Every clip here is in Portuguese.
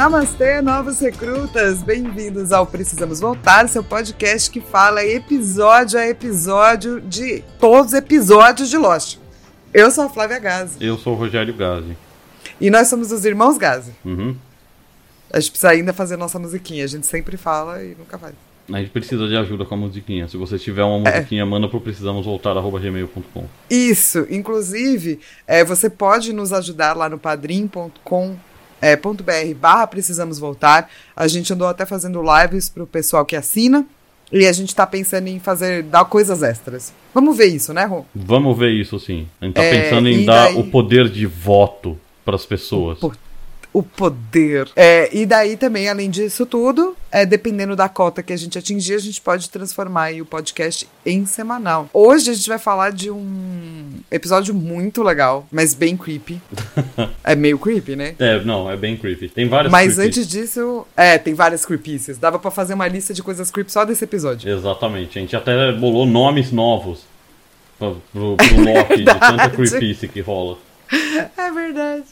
Namastê, novos recrutas! Bem-vindos ao Precisamos Voltar, seu podcast que fala episódio a episódio de todos os episódios de Lost. Eu sou a Flávia Gazi Eu sou o Rogério Gazi. e nós somos os irmãos Gazi. Uhum. A gente precisa ainda fazer nossa musiquinha, a gente sempre fala e nunca faz. A gente precisa de ajuda com a musiquinha. Se você tiver uma musiquinha, manda pro precisamosvoltar.gmail.com. Isso, inclusive, é, você pode nos ajudar lá no padrim.com. É, barra precisamos voltar. A gente andou até fazendo lives pro pessoal que assina. E a gente tá pensando em fazer, dar coisas extras. Vamos ver isso, né, Rô? Vamos ver isso sim. A gente tá É, pensando em dar daí- o poder de voto pras pessoas. Po- O poder. É, e daí também, além disso tudo, é, dependendo da cota que a gente atingir, a gente pode transformar aí o podcast em semanal. Hoje a gente vai falar de um episódio muito legal, mas bem creepy. é meio creepy, né? É, não, é bem creepy. Tem várias Mas creepy. antes disso, é, tem várias creepices. Dava pra fazer uma lista de coisas creepy só desse episódio. Exatamente. A gente até bolou nomes novos pro, pro, pro Loki, de tanta creepice que rola. É verdade.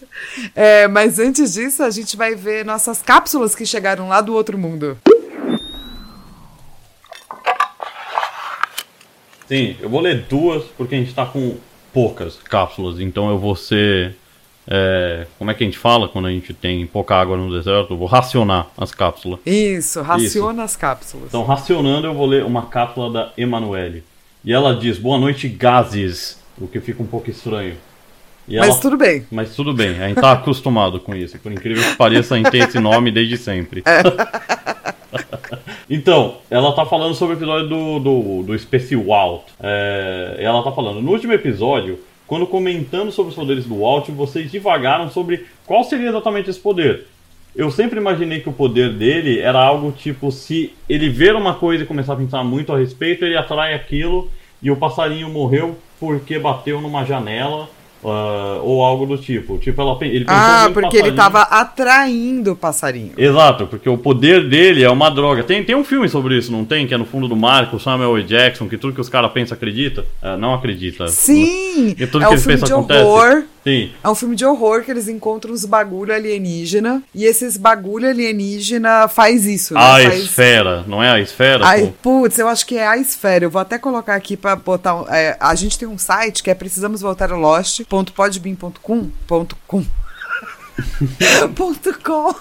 É, mas antes disso, a gente vai ver nossas cápsulas que chegaram lá do outro mundo. Sim, eu vou ler duas porque a gente tá com poucas cápsulas, então eu vou ser. é, como é que a gente fala quando a gente tem pouca água no deserto? Eu vou racionar as cápsulas. Isso, raciona as cápsulas. Então, racionando, eu vou ler uma cápsula da Emanuele. E ela diz: Boa noite, gases. O que fica um pouco estranho. E Mas ela- tudo bem. Mas tudo bem, a gente tá acostumado com isso. Por incrível que pareça, a gente tem esse nome desde sempre. Então, ela tá falando sobre o episódio do, do, do Space Walt. É, ela tá falando, no último episódio, quando comentando sobre os poderes do Walt, vocês divagaram sobre qual seria exatamente esse poder. Eu sempre imaginei que o poder dele era algo tipo, se ele ver uma coisa e começar a pensar muito a respeito, ele atrai aquilo e o passarinho morreu porque bateu numa janela. Ah, ou algo do tipo. Tipo, ela, ele Ah, porque ele passarinho. tava atraindo o passarinho. Exato, porque o poder dele é uma droga. Tem, tem um filme sobre isso, não tem? Que é no fundo do mar, com o Samuel L. Jackson, que tudo que os caras pensam acredita. É, não acredita. Sim! E tudo É que um eles filme de acontece. horror. Sim. É um filme de horror que eles encontram uns bagulho alienígena. E esses bagulho alienígena faz isso, né? A faz... esfera, não é a esfera? Ai, pô? putz, eu acho que é a esfera. Eu vou até colocar aqui pra botar. um- é, a gente tem um site que é precisamos voltar a lost.podbean.com. Ponto com. ponto com.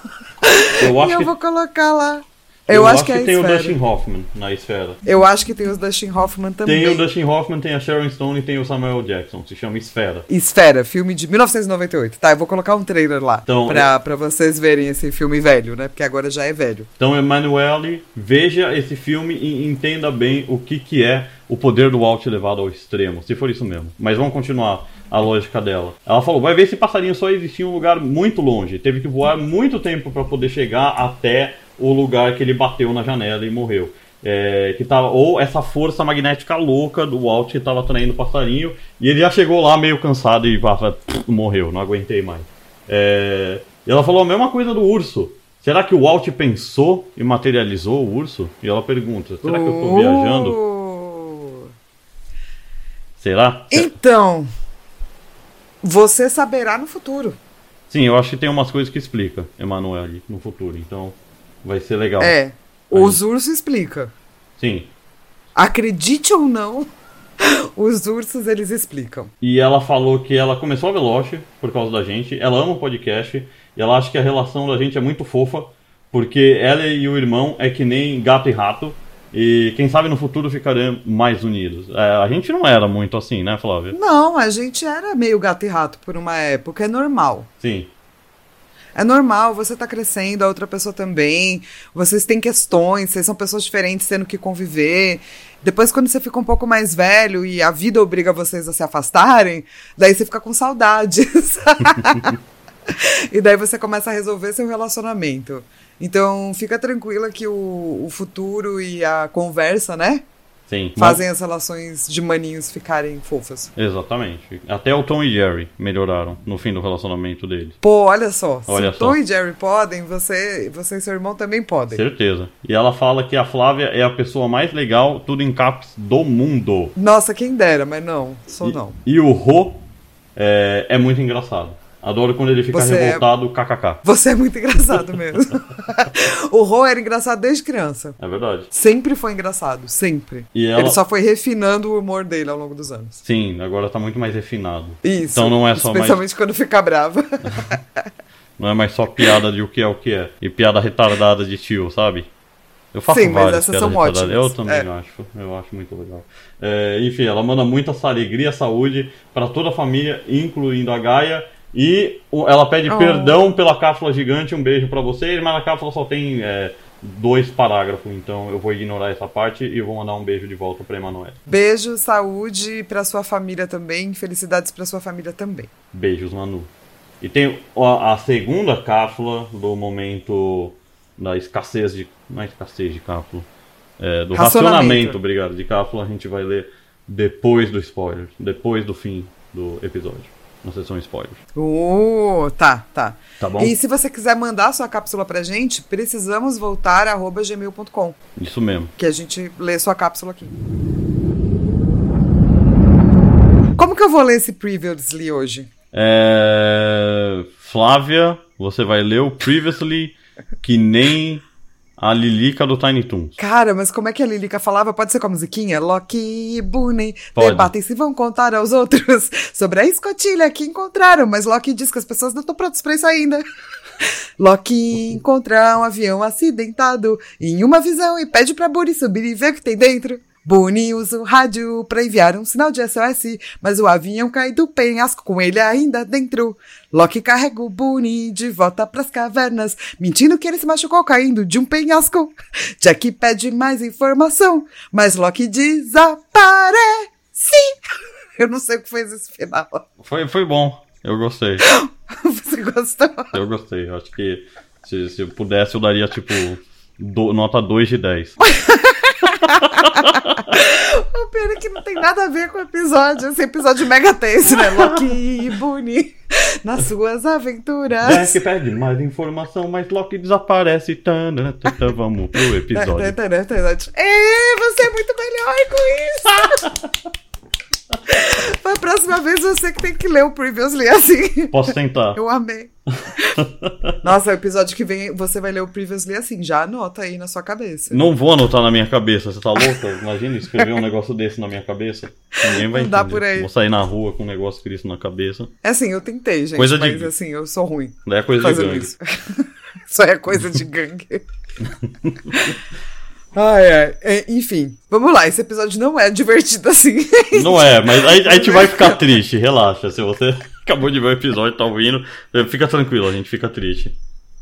Eu acho e eu que, vou colocar lá. Eu Eu, acho que, é tem o esfera. Dustin Hoffman na esfera. Eu acho que tem os Dustin Hoffman também. Tem o Dustin Hoffman, tem a Sharon Stone e tem o Samuel. Jackson. Se chama Esfera. Esfera, filme de 1998. Tá, eu vou colocar um trailer lá. Então, pra, pra vocês verem esse filme velho, né? Porque agora já é velho. Então, Emanuele, veja esse filme e entenda bem o que, que é o poder do Walt levado ao extremo, se for isso mesmo. Mas vamos continuar a lógica dela. Ela falou: vai ver esse passarinho só existia em um lugar muito longe. Teve que voar muito tempo para poder chegar até o lugar que ele bateu na janela e morreu. É, que tava, ou essa força magnética louca do Walt que estava atraindo o passarinho e ele já chegou lá meio cansado e pá, morreu, não aguentei mais. É, e ela falou a mesma coisa do urso. Será que o Walt pensou e materializou o urso? E ela pergunta: será que eu tô viajando? Uh. Será? Então, você saberá no futuro. Sim, eu acho que tem umas coisas que explica Emanuele no futuro, então vai ser legal. É. Os ursos explica. Sim. Acredite ou não, os ursos eles explicam. E ela falou que ela começou a Lost por causa da gente, ela ama o podcast e ela acha que a relação da gente é muito fofa, porque ela e o irmão é que nem gato e rato, e quem sabe no futuro ficarão mais unidos. É, a gente não era muito assim, né, Flávia? Não, a gente era meio gato e rato por uma época, é normal. Sim. É normal, você tá crescendo, a outra pessoa também. Vocês têm questões, vocês são pessoas diferentes tendo que conviver. Depois, quando você fica um pouco mais velho e a vida obriga vocês a se afastarem, daí você fica com saudades. e daí você começa a resolver seu relacionamento. Então, fica tranquila que o, o futuro e a conversa, né? Sim. fazem as relações de maninhos ficarem fofas. Exatamente. Até o Tom e Jerry melhoraram no fim do relacionamento deles. Pô, olha só. Olha se só. Tom e Jerry podem, você, você e seu irmão também podem. Certeza. E ela fala que a Flávia é a pessoa mais legal, tudo em caps, do mundo. Nossa, quem dera, mas não, sou E, não. e o Ro é, é muito engraçado. Adoro quando ele fica Você é- revoltado, kkk. Você é muito engraçado mesmo. o Ro era engraçado desde criança. É verdade. Sempre foi engraçado, sempre. Ela- Ele só foi refinando o humor dele ao longo dos anos. Sim, agora tá muito mais refinado. Isso. Então não é só mais, Especialmente quando fica brava. não é mais só piada de o que é o que é. E piada retardada de tio, sabe? Eu faço Sim, mas essas são retardadas. Eu ótimas. também É. acho. Eu acho muito legal. É, enfim, ela manda muita alegria, saúde para toda a família, incluindo a Gaia. E ela pede Oh. perdão pela cápsula gigante. Um beijo para vocês, mas a cápsula só tem é, dois parágrafos, então eu vou ignorar essa parte e vou mandar um beijo de volta para Emanuel. Beijo, saúde pra sua família também. Felicidades pra sua família também. Beijos, Manu. E tem a, a segunda cápsula do momento da escassez de. Não é escassez de cápsula. É, do Racionamento. racionamento, obrigado, de cápsula a gente vai ler depois do spoiler, depois do fim do episódio. Não sei se são spoilers. Uh, tá, tá. Tá bom? E se você quiser mandar sua cápsula pra gente, precisamos voltar arroba gmail.com, Isso mesmo. que a gente lê sua cápsula aqui. Como que eu vou ler esse Previously hoje? É, Flávia, você vai ler o Previously que nem a Lilica do Tiny Toons. Cara, mas como é que a Lilica falava? Pode ser com a musiquinha? Loki e Bunny Pode. debatem se vão contar aos outros sobre a escotilha que encontraram, mas Loki diz que as pessoas não estão prontas pra isso ainda. Loki encontra um avião acidentado em uma visão e pede pra Bunny subir e ver o que tem dentro. Bunny usa o rádio pra enviar um sinal de SOS, mas o avião cai do penhasco com ele ainda dentro. Loki carrega o Bunny de volta pras cavernas, mentindo que ele se machucou caindo de um penhasco. Jack pede mais informação, mas Loki desaparece. Eu não sei o que fez esse final. Foi, foi bom. Eu gostei. Você gostou? Eu gostei. Eu acho que se, se eu pudesse, eu daria tipo do- nota 2 de 10. O pena é que não tem nada a ver com o episódio. Esse episódio mega tenso, né? Loki e Bunny nas suas aventuras. Jack pede mais informação, mas Loki desaparece. Tana, tana, vamos pro episódio. Ei, você é muito melhor com isso! Pra próxima vez você que tem que ler o Previously assim. Posso tentar? Eu amei. Nossa, o episódio que vem você vai ler o Previously assim. Já anota aí na sua cabeça. Não vou anotar na minha cabeça, você tá louca? Imagina escrever um negócio desse na minha cabeça. Ninguém vai Não dá entender. por aí. Vou sair na rua com um negócio disso na cabeça. É assim, eu tentei, gente. Coisa de- mas assim, eu sou ruim é coisa de gangue. isso. Só é coisa de gangue. Ai, ai. É, enfim, vamos lá. Esse episódio não é divertido assim. Não é, mas a, a gente vai ficar triste, relaxa. Se você acabou de ver o episódio e tá ouvindo, fica tranquilo, a gente fica triste.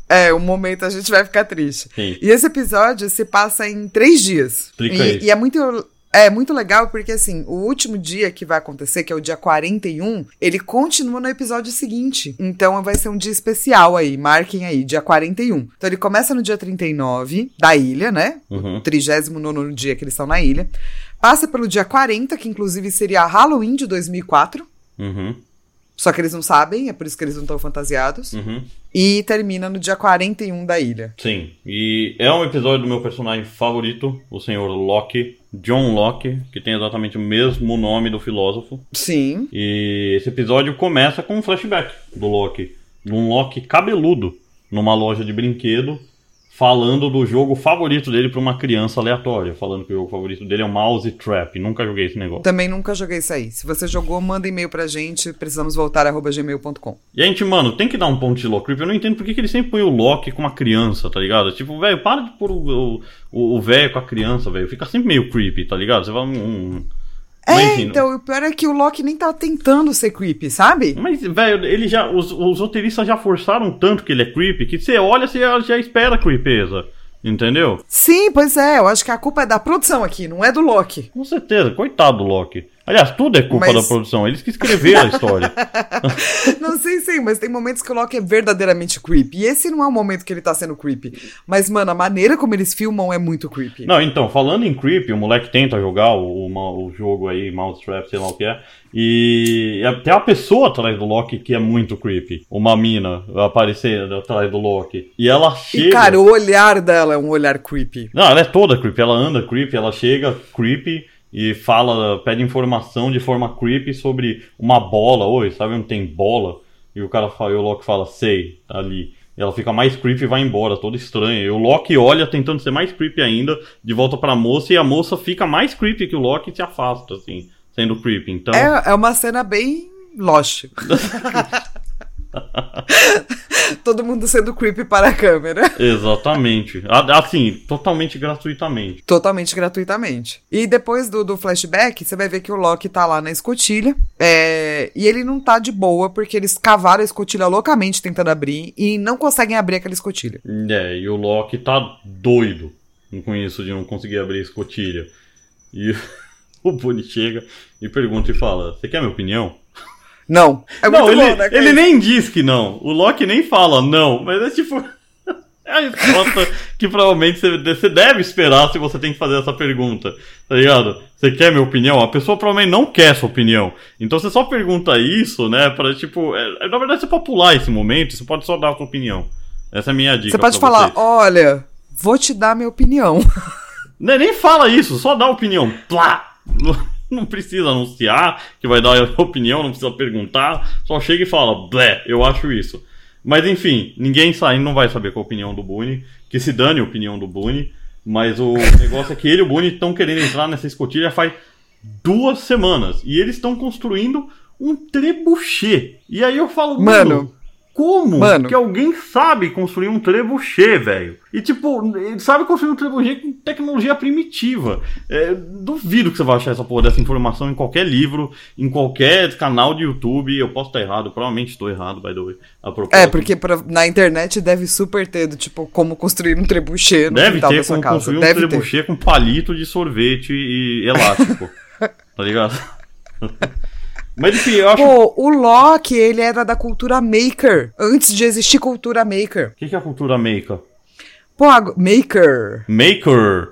É, um momento a gente vai ficar triste. Sim. E esse episódio se passa em três dias. Explica e, aí. e é muito. É muito legal porque, assim, o último dia que vai acontecer, que é o dia 41, ele continua no episódio seguinte. Então vai ser um dia especial aí, marquem aí, dia 41. Então ele começa no dia 39 da ilha, né? Uhum. O 39 dia que eles estão na ilha. Passa pelo dia 40, que inclusive seria Halloween de 2004. Uhum, Só que eles não sabem, é por isso que eles não estão fantasiados. uhum. E termina no dia 41 da ilha. Sim, e é um episódio do meu personagem favorito, o senhor Locke, John Locke, que tem exatamente o mesmo nome do filósofo. Sim. E esse episódio começa com um flashback do Loki, de um Loki cabeludo numa loja de brinquedo, falando do jogo favorito dele pra uma criança aleatória, falando que o jogo favorito dele é o Mouse Trap. Nunca joguei esse negócio. Também nunca joguei isso aí. Se você jogou, manda e-mail pra gente. Precisamos voltar gmail.com. E a gente, mano, tem que dar um ponto de Loki. Eu não entendo por que, que ele sempre põe o Loki com uma criança, tá ligado? Tipo, velho, para de pôr o- velho com a criança, velho. Fica sempre meio creepy, tá ligado? Você vai um. um- É, enfim, então, o pior é que o Loki nem tá tentando ser creepy, sabe? Mas, velho, ele já. Os, os roteiristas já forçaram tanto que ele é creepy que você olha, você já, já espera creepeza. Entendeu? Sim, pois é. Eu acho que a culpa é da produção aqui, não é do Loki. Com certeza, coitado do Loki. Aliás, tudo é culpa Mas- da produção. Eles que escreveram a história. Não sei, sim, mas tem momentos que o Loki é verdadeiramente creepy. E esse não é o momento que ele tá sendo creepy. Mas, mano, a maneira como eles filmam é muito creepy. Não, então, falando em Creep, o moleque tenta jogar o, o, o jogo aí, Mousetrap, sei lá o que é. E até a pessoa atrás do Loki que é muito creepy. Uma mina aparecendo atrás do Loki. E ela chega. E, cara, o olhar dela é um olhar creepy. Não, ela é toda creepy. Ela anda creepy, ela chega creepy e fala, pede informação de forma creepy sobre uma bola. Oi, sabe onde tem bola? E o cara fala, e o Loki fala, sei, tá ali. E ela fica mais creepy e vai embora, toda estranha. E o Loki olha tentando ser mais creepy ainda, de volta pra moça, e a moça fica mais creepy que o Loki e se afasta, assim, sendo creepy. Então. É, é uma cena bem Lost. Todo mundo sendo creepy para a câmera. Exatamente. Assim, totalmente gratuitamente. Totalmente gratuitamente. E depois do, do flashback, você vai ver que o Loki tá lá na escotilha. é, e ele não tá de boa, porque eles cavaram a escotilha loucamente tentando abrir e não conseguem abrir aquela escotilha. É, e o Loki tá doido com isso de não conseguir abrir a escotilha. E o Bunny chega e pergunta e fala: Você quer minha opinião? Não. É não, muito ele, bom, né? ele nem diz que não. O Loki nem fala não, mas é tipo. É a resposta que provavelmente você você deve esperar se você tem que fazer essa pergunta. Tá ligado? Você quer minha opinião? A pessoa provavelmente não quer sua opinião. Então você só pergunta isso, né? Pra tipo. é- na verdade, você pode pular esse momento, você pode só dar a sua opinião. Essa é a minha dica. Você pode falar, vocês. olha, vou te dar minha opinião. Nem, nem fala isso, só dá opinião. Plá! Não, precisa anunciar que vai dar opinião, não precisa perguntar. Só chega e fala, blé, eu acho isso. Mas enfim, ninguém sai, não vai saber qual a opinião do Boone. Que se dane a opinião do Boone. Mas o negócio é que ele e o Boone estão querendo entrar nessa escotilha faz duas semanas. E eles estão construindo um trebuchet. E aí eu falo, mano, Mano. Como Mano. que alguém sabe construir um trebuchet, velho? E tipo, ele sabe construir um trebuchet com tecnologia primitiva. É, duvido que você vai achar essa porra dessa informação em qualquer livro, em qualquer canal de YouTube. Eu posso estar errado, provavelmente estou errado, by the way. A propósito. É, porque pra- na internet deve super ter, tipo, como construir um trebuchet no Deve ter como casa. construir um Deve ter. com palito de sorvete e elástico. tá ligado? Mas enfim, eu acho. Pô, o Loki, ele era da cultura maker, antes de existir cultura maker. O que, que é a cultura maker? Pô, ag- maker. Maker!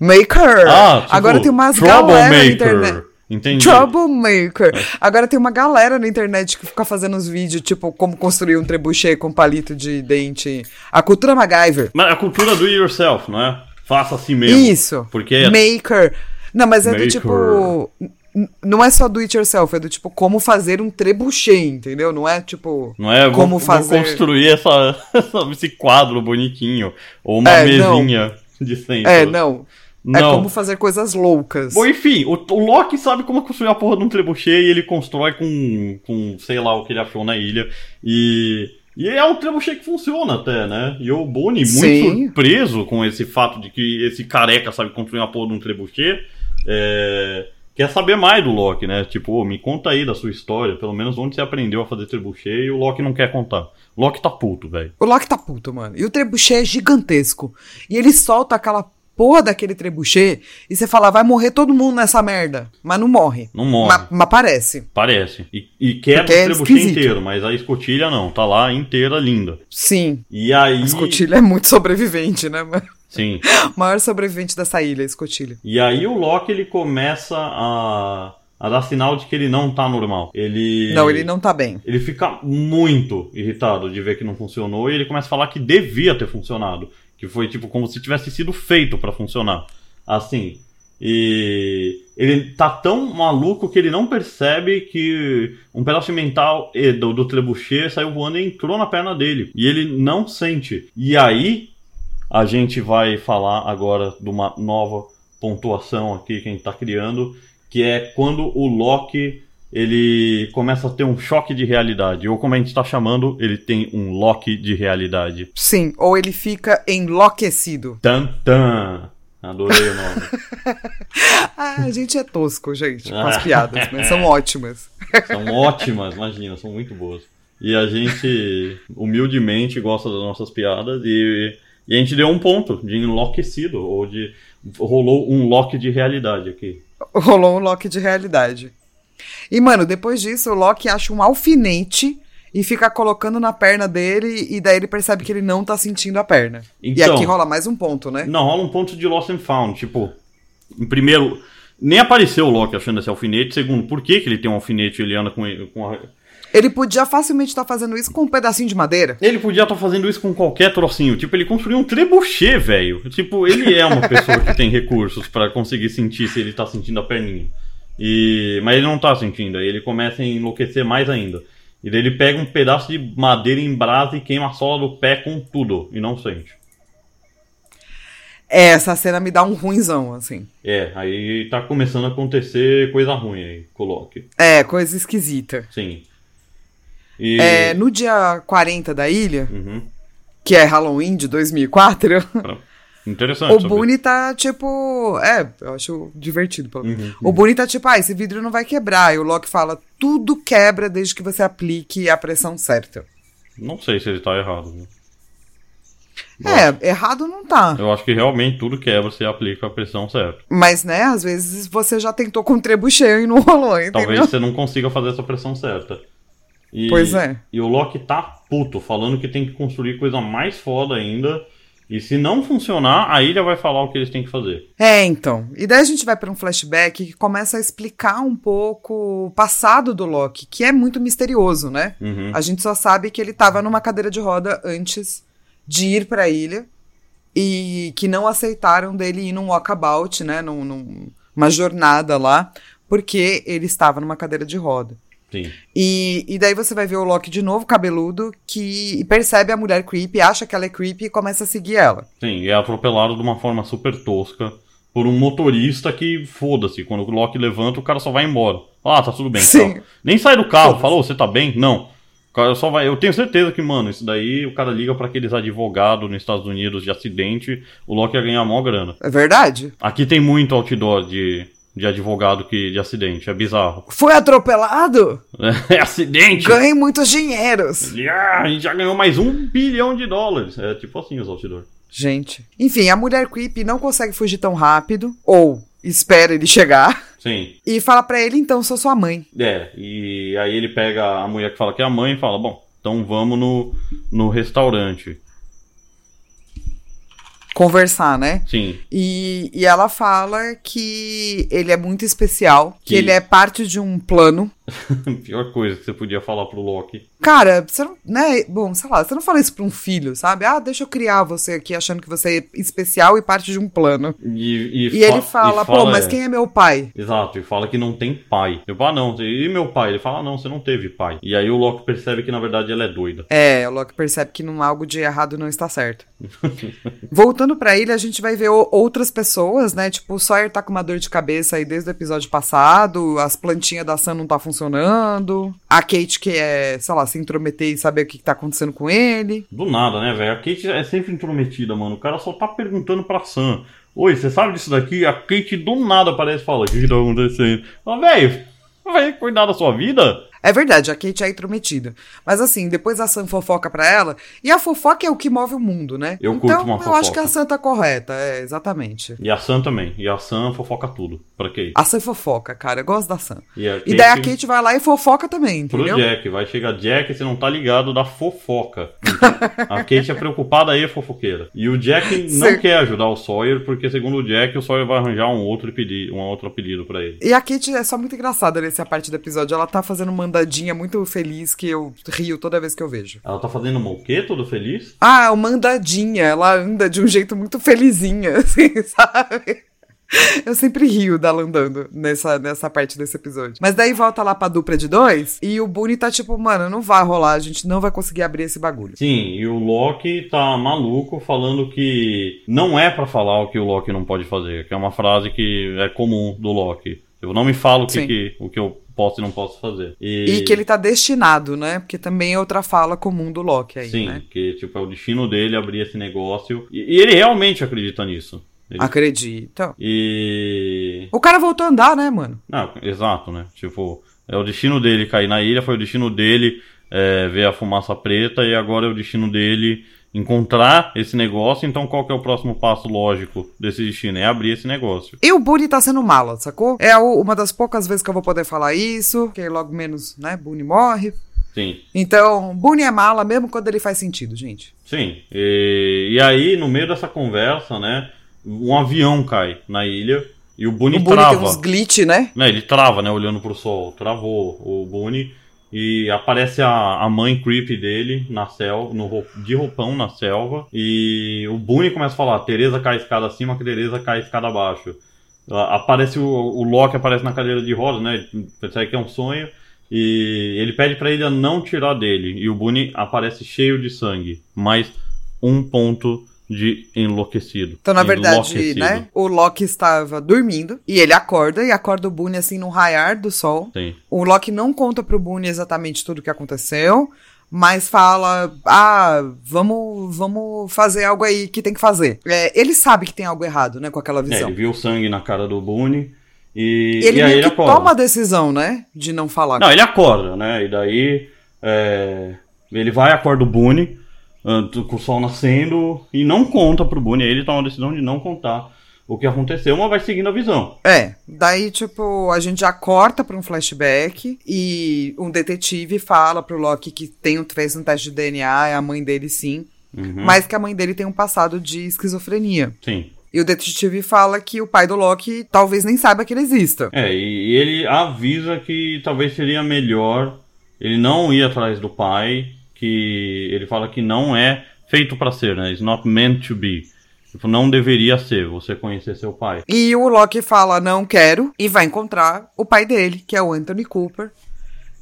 Maker. Ah, tipo, Agora tem umas galera na internet. Entendi. Troublemaker. Agora tem uma galera na internet que fica fazendo uns vídeos, tipo, como construir um trebuchet com palito de dente. A cultura MacGyver. Mas a cultura do yourself, não é? Faça assim mesmo. Isso. Porque é- Maker. Não, mas é Maker. do tipo. Não é só do it yourself, é do tipo como fazer um trebuchet, entendeu? Não é tipo. Não é? Como vou, fazer. vou construir essa, esse quadro bonitinho. Ou uma É, não. mesinha de centro. É, não. É Não. como fazer coisas loucas. Bom, enfim, o, o Loki sabe como construir a porra de um trebuchet e ele constrói com, com sei lá o que ele achou na ilha. E, e é um trebuchet que funciona até, né? E o Bonnie, muito Sim. surpreso com esse fato de que esse careca sabe construir uma porra de um trebuchet, é, quer saber mais do Loki, né? Tipo, ô, me conta aí da sua história, pelo menos onde você aprendeu a fazer trebuchet e o Loki não quer contar. Loki tá puto, velho. O Loki tá puto, mano. E o trebuchet é gigantesco. E ele solta aquela porra daquele trebuchet e você fala, vai morrer todo mundo nessa merda. Mas não morre. Não morre. Mas, mas parece. Parece. E, e quebra Porque é o trebuchet esquisito. inteiro, mas a escotilha não, tá lá inteira, linda. Sim. E aí. A escotilha é muito sobrevivente, né, mano? Sim. O maior sobrevivente dessa ilha, a escotilha. E aí o Loki ele começa a, a dar sinal de que ele não tá normal. Ele. Não, ele não tá bem. Ele fica muito irritado de ver que não funcionou e ele começa a falar que devia ter funcionado. Que foi tipo como se tivesse sido feito pra funcionar. Assim. E ele tá tão maluco que ele não percebe que um pedaço mental do, do trebuchet saiu voando e entrou na perna dele. E ele não sente. E aí a gente vai falar agora de uma nova pontuação aqui que a gente tá criando, que é quando o Loki ele começa a ter um choque de realidade, ou como a gente está chamando, ele tem um Loki de realidade. Sim, ou ele fica enlouquecido. Tan tan. Adorei o nome. Ah, a gente é tosco, gente, com as piadas, mas são ótimas. São ótimas, imagina, são muito boas. E a gente humildemente gosta das nossas piadas e, e a gente deu um ponto de enlouquecido, ou de rolou um Loki de realidade aqui. Rolou um Loki de realidade. E, mano, depois disso, o Loki acha um alfinete e fica colocando na perna dele, e daí ele percebe que ele não tá sentindo a perna. e Então- aqui rola mais um ponto, né? Não, rola um ponto de Lost and Found. Tipo, em primeiro, nem apareceu o Loki achando esse alfinete. Segundo, por que, que ele tem um alfinete e ele anda com, ele- com a... Ele podia facilmente estar fazendo isso com um pedacinho de madeira. Ele podia estar fazendo isso com qualquer trocinho. Tipo, ele construiu um trebuchet, velho. Tipo, ele é uma pessoa que tem recursos pra conseguir sentir se ele tá sentindo a perninha. E... Mas ele não tá sentindo. Aí ele começa a enlouquecer mais ainda. E daí ele pega um pedaço de madeira em brasa e queima a sola do pé com tudo. E não sente. É, essa cena me dá um ruinzão, assim. É, aí tá começando a acontecer coisa ruim aí, coloque. É, coisa esquisita. Sim. E. É, no dia 40 da ilha, Uhum. que é Halloween de 2004, Interessante. o. Boone tá tipo. É, eu acho divertido. Pelo... Uhum, O Boone tá tipo, ah, esse vidro não vai quebrar. E o Loki fala: tudo quebra desde que você aplique a pressão certa. Não sei se ele tá errado. viu? É, errado não tá. Eu acho que realmente tudo quebra se aplica a pressão certa. Mas, né, às vezes você já tentou com trebuchet e não rolou, entendeu? Talvez você não consiga fazer essa pressão certa. E, Pois é. E o Loki tá puto, falando que tem que construir coisa mais foda ainda. E se não funcionar, a ilha vai falar o que eles têm que fazer. É, então. E daí a gente vai pra um flashback que começa a explicar um pouco o passado do Loki, que é muito misterioso, né? Uhum. A gente só sabe que ele tava numa cadeira de roda antes de ir pra ilha e que não aceitaram dele ir num walkabout, né? Num, num- uma jornada lá, porque ele estava numa cadeira de roda. Sim. E, e daí você vai ver o Loki de novo, cabeludo, que percebe a mulher creepy, acha que ela é creepy e começa a seguir ela. Sim, e é atropelado de uma forma super tosca por um motorista que, foda-se, quando o Loki levanta, o cara só vai embora. Ah, tá tudo bem. Sim. Nem sai do carro, falou, você tá bem? Não. O cara só vai. Eu tenho certeza que, mano, isso daí o cara liga pra aqueles advogados nos Estados Unidos de acidente, o Loki ia ganhar mó grana. É verdade? Aqui tem muito outdoor de, de advogado que, de acidente, é bizarro. Foi atropelado? É acidente! Ganhe muitos dinheiros. Ah, a gente já ganhou mais um bilhão de dólares. É tipo assim os outdoor. Gente. Enfim, a mulher creepy não consegue fugir tão rápido, ou espera ele chegar, Sim. e fala pra ele, então, sou sua mãe. É, e aí ele pega a mulher que fala que é a mãe e fala, bom, então vamos no, no restaurante. Conversar, né? Sim, E, e ela fala que ele é muito especial, que, Que- ele é parte de um plano. pior coisa que você podia falar pro Loki. Cara, você não, né? Bom, sei lá, você não fala isso pra um filho, sabe? Ah, deixa eu criar você aqui achando que você é especial e parte de um plano. E, E ele fala, pô, mas quem é meu pai? Exato, e fala que não tem pai. Eu falo, ah, não, e meu pai? Ele fala, ah, não, você não teve pai. E aí o Loki percebe que na verdade ela é doida. É, o Loki percebe que não, algo de errado não está certo. Voltando pra ilha, a gente vai ver outras pessoas, né? Tipo, o Sawyer tá com uma dor de cabeça aí desde o episódio passado, as plantinhas da Sam não tá funcionando, a Kate que é, sei lá, se intrometer e saber o que, que tá acontecendo com ele. Do nada, né, velho? A Kate é sempre intrometida, mano. O cara só tá perguntando pra Sam. Oi, você sabe disso daqui? A Kate do nada aparece e fala: O que, que tá acontecendo? Velho, vai cuidar da sua vida? É verdade, a Kate é intrometida. Mas assim, depois a Sam fofoca pra ela, e a fofoca é o que move o mundo, né? Eu curto então, uma eu acho que a Sam tá correta, é, exatamente. E a Sam também. E a Sam fofoca tudo. Pra Kate. A Sam fofoca, cara, eu gosto da Sam. E, a E daí a Kate vai lá e fofoca também, Pro entendeu? Jack, vai chegar Jack, você não tá ligado da fofoca. a Kate é preocupada é fofoqueira. E o Jack não Sim. quer ajudar o Sawyer, porque segundo o Jack, o Sawyer vai arranjar um outro pedido, um outro apelido pra ele. E a Kate é só muito engraçada nessa parte do episódio. Ela tá fazendo uma andadinha muito feliz que eu rio toda vez que eu vejo. Ela tá fazendo uma o quê? Todo feliz? Ah, uma andadinha. Ela anda de um jeito muito felizinha, assim, sabe? Eu sempre rio dela andando nessa, nessa parte desse episódio. Mas daí volta lá pra dupla de dois e o Boone tá tipo, mano, não vai rolar, a gente não vai conseguir abrir esse bagulho. Sim, e o Loki tá maluco falando que não é pra falar o que o Loki não pode fazer, que é uma frase que é comum do Loki. Eu não me falo o que, que- o que eu posso e não posso fazer. E que ele tá destinado, né? Porque também é outra fala comum do Loki aí, Sim, né? que tipo, é o destino dele abrir esse negócio. E, e ele realmente acredita nisso. Ele- Acredita. E. O cara voltou a andar, né, mano? Não, exato, né? Tipo, é o destino dele cair na ilha, foi o destino dele é, ver a fumaça preta, e agora é o destino dele encontrar esse negócio, então qual que é o próximo passo lógico desse destino? É abrir esse negócio. E o Boone tá sendo mala, sacou? É o- uma das poucas vezes que eu vou poder falar isso, que logo menos, né, Boone morre. Sim. Então, Boone é mala mesmo quando ele faz sentido, gente. Sim. E, e aí, no meio dessa conversa, né, um avião cai na ilha e o Boone o Boone trava. tem uns glitch, né? Né, ele trava, né, olhando pro sol. Travou o Boone e aparece a, a mãe creepy dele na selva, no, de roupão na selva. E o Boone começa a falar: Tereza cai escada acima, que Tereza cai escada abaixo. Aparece o, o Loki aparece na cadeira de rodas, né? Percebe que é um sonho. E ele pede pra ele não tirar dele. E o Boone aparece cheio de sangue. Mais um ponto de enlouquecido. Então, na verdade, né, o Loki estava dormindo e ele acorda e acorda o Boone assim no raiar do sol. Sim. O Loki não conta pro Boone exatamente tudo o que aconteceu, mas fala: "Ah, vamos, vamos fazer algo aí que tem que fazer". É, ele sabe que tem algo errado, né, com aquela É, visão. ele viu sangue na cara do Boone. E, ele e aí ele acorda. toma a decisão, né, de não falar. Não, ele acorda, né? E daí é, ele vai, acorda o Boone com o sol nascendo e não conta pro Boone. Aí ele toma a decisão de não contar o que aconteceu, mas vai seguindo a visão. É, daí, tipo, a gente já corta pra um flashback e um detetive fala pro Loki que tem, fez um teste de DNA, é a mãe dele sim, Uhum. mas que a mãe dele tem um passado de esquizofrenia. Sim. E o detetive fala que o pai do Loki talvez nem saiba que ele exista. É, e ele avisa que talvez seria melhor ele não ir atrás do pai, que ele fala que não é feito pra ser, né? It's not meant to be. Tipo, não deveria ser você conhecer seu pai. E o Loki fala, não quero, e vai encontrar o pai dele, que é o Anthony Cooper,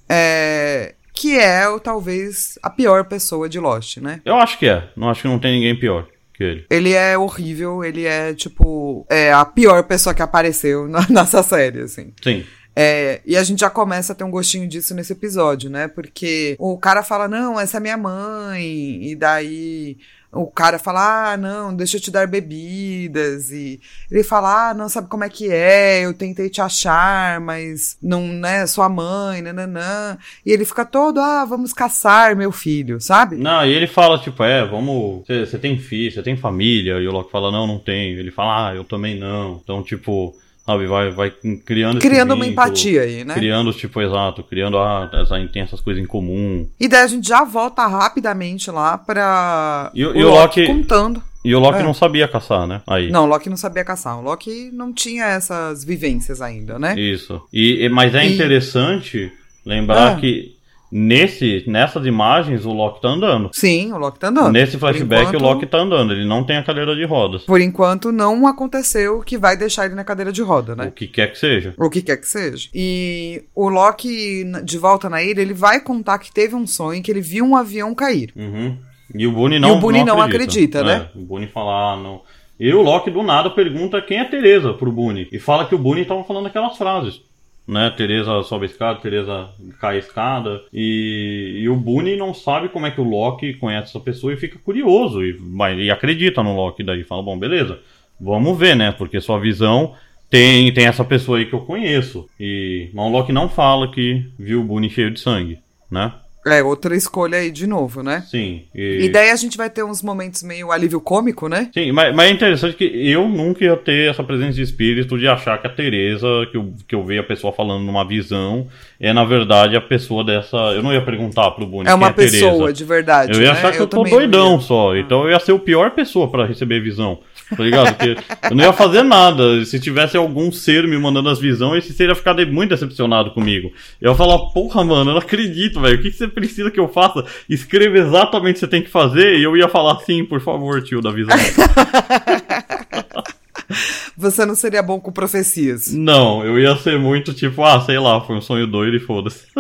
é, que é o, talvez a pior pessoa de Lost, né? Eu acho que é. Não acho que não tem ninguém pior que ele. Ele é horrível, ele é, tipo, é a pior pessoa que apareceu na- nessa série, assim. Sim. É, e a gente já começa a ter um gostinho disso nesse episódio, né? Porque o cara fala, não, essa é minha mãe, e daí o cara fala, ah, não, deixa eu te dar bebidas, e ele fala, ah, não, sabe como é que é, eu tentei te achar, mas não, né, sua mãe, nananã. E ele fica todo, ah, vamos caçar meu filho, sabe? Não, e ele fala, tipo, é, vamos. Você tem filho, você tem família. E o Loki fala, não, não tenho. Ele fala, ah, eu também não. Então, tipo, sabe, vai, vai criando Criando uma empatia aí, né? Criando, tipo, exato, criando, ah, essa, tem essas coisas em comum. E daí a gente já volta rapidamente lá pra E o- e Loki- contando. E o Loki É. não sabia caçar, né? Aí. Não, o Loki não sabia caçar. O Loki não tinha essas vivências ainda, né? Isso. E, mas é E- interessante lembrar Ah. que nesse, nessas imagens o Loki tá andando. Sim, o Loki tá andando. Nesse flashback enquanto- o Loki tá andando, ele não tem a cadeira de rodas. Por enquanto, não aconteceu o que vai deixar ele na cadeira de roda, né? O que quer que seja. O que quer que seja. E o Loki, de volta na ilha, ele vai contar que teve um sonho que ele viu um avião cair. Uhum. E o Boone não, o Boone não acredita, né? É, o Boone fala, ah, não. E o Loki do nada pergunta quem é Teresa pro Boone. E fala que o Boone tava falando aquelas frases. Né? Teresa sobe a escada, Teresa cai a escada. E, e o Boone não sabe como é que o Loki conhece essa pessoa e fica curioso. E, e acredita no Loki daí. Fala, bom, beleza. Vamos ver, né? Porque sua visão tem, tem essa pessoa aí que eu conheço. E mas o Loki não fala que viu o Boone cheio de sangue, né? É, outra escolha aí de novo, né? Sim. E daí a gente vai ter uns momentos meio alívio cômico, né? Sim, mas, mas é interessante que eu nunca ia ter essa presença de espírito de achar que a Tereza, que eu, que eu vejo a pessoa falando numa visão, é na verdade a pessoa dessa. Eu não ia perguntar pro Boone É uma quem é pessoa Tereza. de verdade. Eu ia né? achar que eu, tô também não doidão só. Então eu ia ser o pior pessoa pra receber visão. Tá ligado? Porque eu não ia fazer nada. Se tivesse algum ser me mandando as visões, esse ser ia ficar muito decepcionado comigo. Eu ia falar, porra, mano, eu não acredito, velho. O que, que você precisa que eu faça? Escreva exatamente o que você tem que fazer. E eu ia falar assim, por favor, tio da visão. Você não seria bom com profecias. Não, eu ia ser muito tipo, ah, sei lá, foi um sonho doido e foda-se.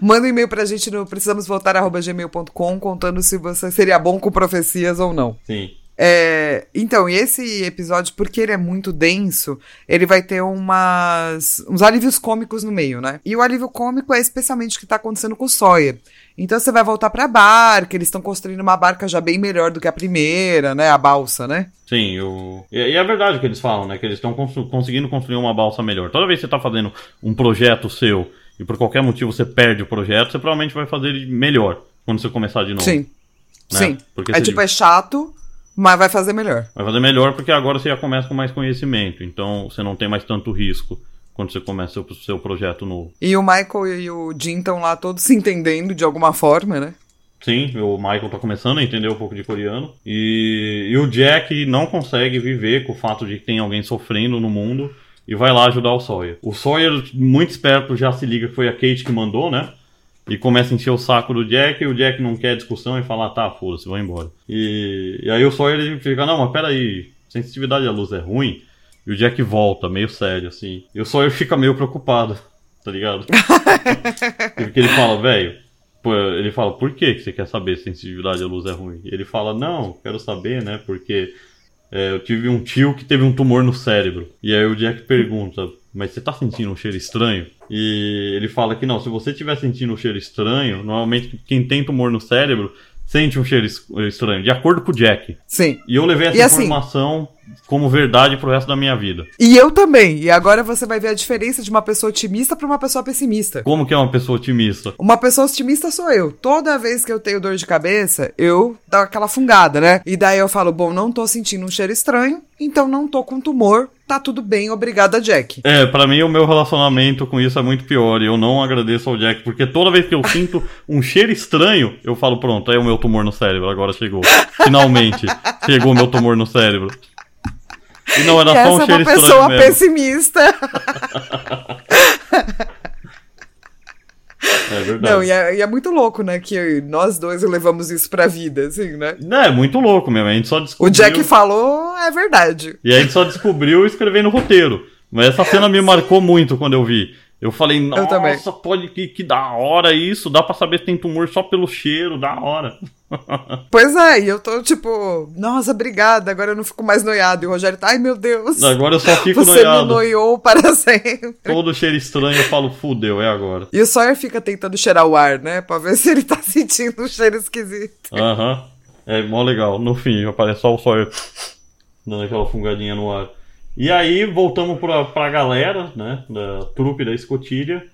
Manda um e-mail pra gente no precisamosvoltar.gmail.com contando se você seria bom com profecias ou não. Sim. É, então, e esse episódio, porque ele é muito denso, ele vai ter umas, uns alívios cômicos no meio, né? E o alívio cômico é especialmente o que tá acontecendo com o Sawyer. Então você vai voltar pra barca, eles estão construindo uma barca já bem melhor do que a primeira, né? A balsa, né? Sim, o... e, e é verdade que eles falam, né? Que eles estão conseguindo construir uma balsa melhor. Toda vez que você tá fazendo um projeto seu e por qualquer motivo você perde o projeto, você provavelmente vai fazer ele melhor. quando você começar de novo. Sim. né? Sim. Porque É tipo, é chato, mas vai fazer melhor. vai fazer melhor porque agora você já começa com mais conhecimento. Então você não tem mais tanto risco quando você começa seu, seu projeto novo. E o Michael e o Jim estão lá todos se entendendo de alguma forma, né? Sim, o Michael tá começando a entender um pouco de coreano. E, e o Jack não consegue viver com o fato de que tem alguém sofrendo no mundo e vai lá ajudar o Sawyer. O Sawyer, muito esperto, já se liga que foi a Kate que mandou, né? E começa a encher o saco do Jack, e o Jack não quer discussão e fala, tá, foda-se, vai embora. E, e aí o Sawyer fica, não, mas peraí, sensitividade à luz é ruim? E o Jack volta, meio sério, assim. E o Sawyer fica meio preocupado, tá ligado? Porque ele fala, velho, ele fala, por que você quer saber se sensitividade à luz é ruim? E ele fala, não, quero saber, né, porque é, eu tive um tio que teve um tumor no cérebro. E aí o Jack pergunta, mas você tá sentindo um cheiro estranho? E ele fala que não, se você estiver sentindo um cheiro estranho, normalmente quem tem tumor no cérebro sente um cheiro es- estranho, de acordo com o Jack. Sim. E eu levei essa E assim- informação como verdade pro resto da minha vida. E eu também. E agora você vai ver a diferença de uma pessoa otimista pra uma pessoa pessimista. Como que é uma pessoa otimista? Uma pessoa otimista sou eu. Toda vez que eu tenho dor de cabeça, eu dou aquela fungada, né? E daí eu falo, bom, não tô sentindo um cheiro estranho, então não tô com tumor, tá tudo bem, obrigada, Jack. É, pra mim o meu relacionamento com isso é muito pior e eu não agradeço ao Jack, porque toda vez que eu sinto um cheiro estranho, eu falo, pronto, é o meu tumor no cérebro, agora chegou. Finalmente, chegou o meu tumor no cérebro. E não era só essa um é cheiro uma estranho pessoa mesmo. pessimista. É verdade. Não, e é, e é muito louco, né? Que nós dois levamos isso pra vida, assim, né? Não, é muito louco mesmo, a gente só O descobriu... Jack falou, é verdade. E a gente só descobriu escrevendo o roteiro. Mas essa cena me marcou muito quando eu vi. Eu falei, Eu nossa, pode que, que da hora isso, dá pra saber se tem tumor só pelo cheiro, da hora. Pois é, e eu tô tipo, nossa, obrigada, agora eu não fico mais noiado. E o Rogério tá, ai meu Deus. Agora eu só fico Você me noiado. noiou para sempre. Todo cheiro estranho eu falo, fudeu, é agora. E o Sawyer fica tentando cheirar o ar, né? Pra ver se ele tá sentindo um cheiro esquisito. Aham. É mó legal. No fim, aparece só o Sawyer dando aquela fungadinha no ar. E aí voltamos pra, pra galera, né? Da trupe da escotilha.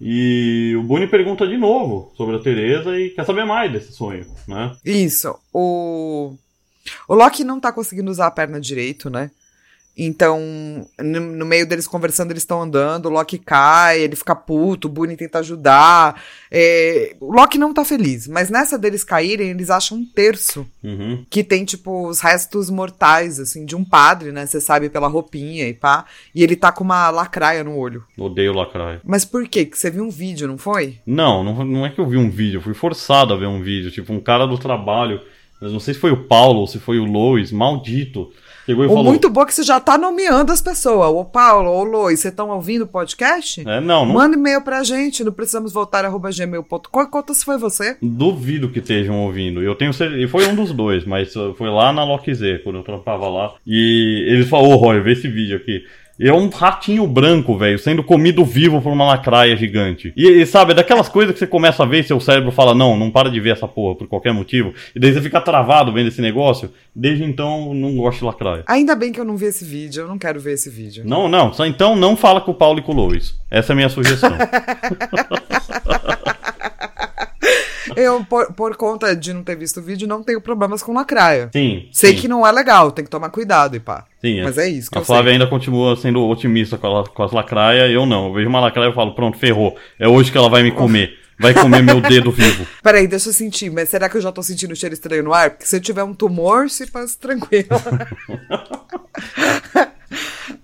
E o Boone pergunta de novo sobre a Teresa e quer saber mais desse sonho, né? Isso. O. O Loki não tá conseguindo usar a perna direito, né? Então, no, no meio deles conversando, eles estão andando, o Loki cai, ele fica puto, o Boone tenta ajudar. É, o Loki não tá feliz, mas nessa deles caírem, eles acham um terço Uhum. que tem, tipo, os restos mortais, assim, de um padre, né? Você sabe pela roupinha e pá. E ele tá com uma lacraia no olho. Odeio lacraia. Mas por quê? Que você viu um vídeo, não foi? Não, não, não é que eu vi um vídeo, eu fui forçado a ver um vídeo. Tipo, um cara do trabalho, mas não sei se foi o Paulo ou se foi o Lois, maldito. Chegou e O falou. muito bom é que você já tá nomeando as pessoas. Ô Paulo, ô Lois, vocês estão ouvindo o podcast? É, não, não Manda e-mail pra gente, não precisamos voltar arroba gmail.com. Conta se foi você. duvido que estejam ouvindo. Eu tenho certeza. E foi um dos dois, mas uh, foi lá na Lock Z, quando eu trampava lá. E eles falaram, ô Roy, vê esse vídeo aqui. É um ratinho branco, velho, sendo comido vivo por uma lacraia gigante. E, e, sabe, é daquelas coisas que você começa a ver e seu cérebro fala, não, não para de ver essa porra por qualquer motivo. E daí você fica travado vendo esse negócio. Desde então, não gosto de lacraia. Ainda bem que eu não vi esse vídeo, eu não quero ver esse vídeo. Não, não, só então não fala com o Paulo e com o Lois. Essa é a minha sugestão. Eu, por, por conta de não ter visto o vídeo, não tenho problemas com lacraia. Sim. Sei sim, que não é legal, tem que tomar cuidado e pá. Sim, Mas é isso que A Flávia sei. ainda continua sendo otimista com, ela- com as lacraias, eu não. Eu vejo uma lacraia e falo, pronto, ferrou. É hoje que ela vai me comer. Vai comer meu dedo vivo. Peraí, deixa eu sentir, mas será que eu já tô sentindo cheiro estranho no ar? Porque se eu tiver um tumor, se passa tranquilo.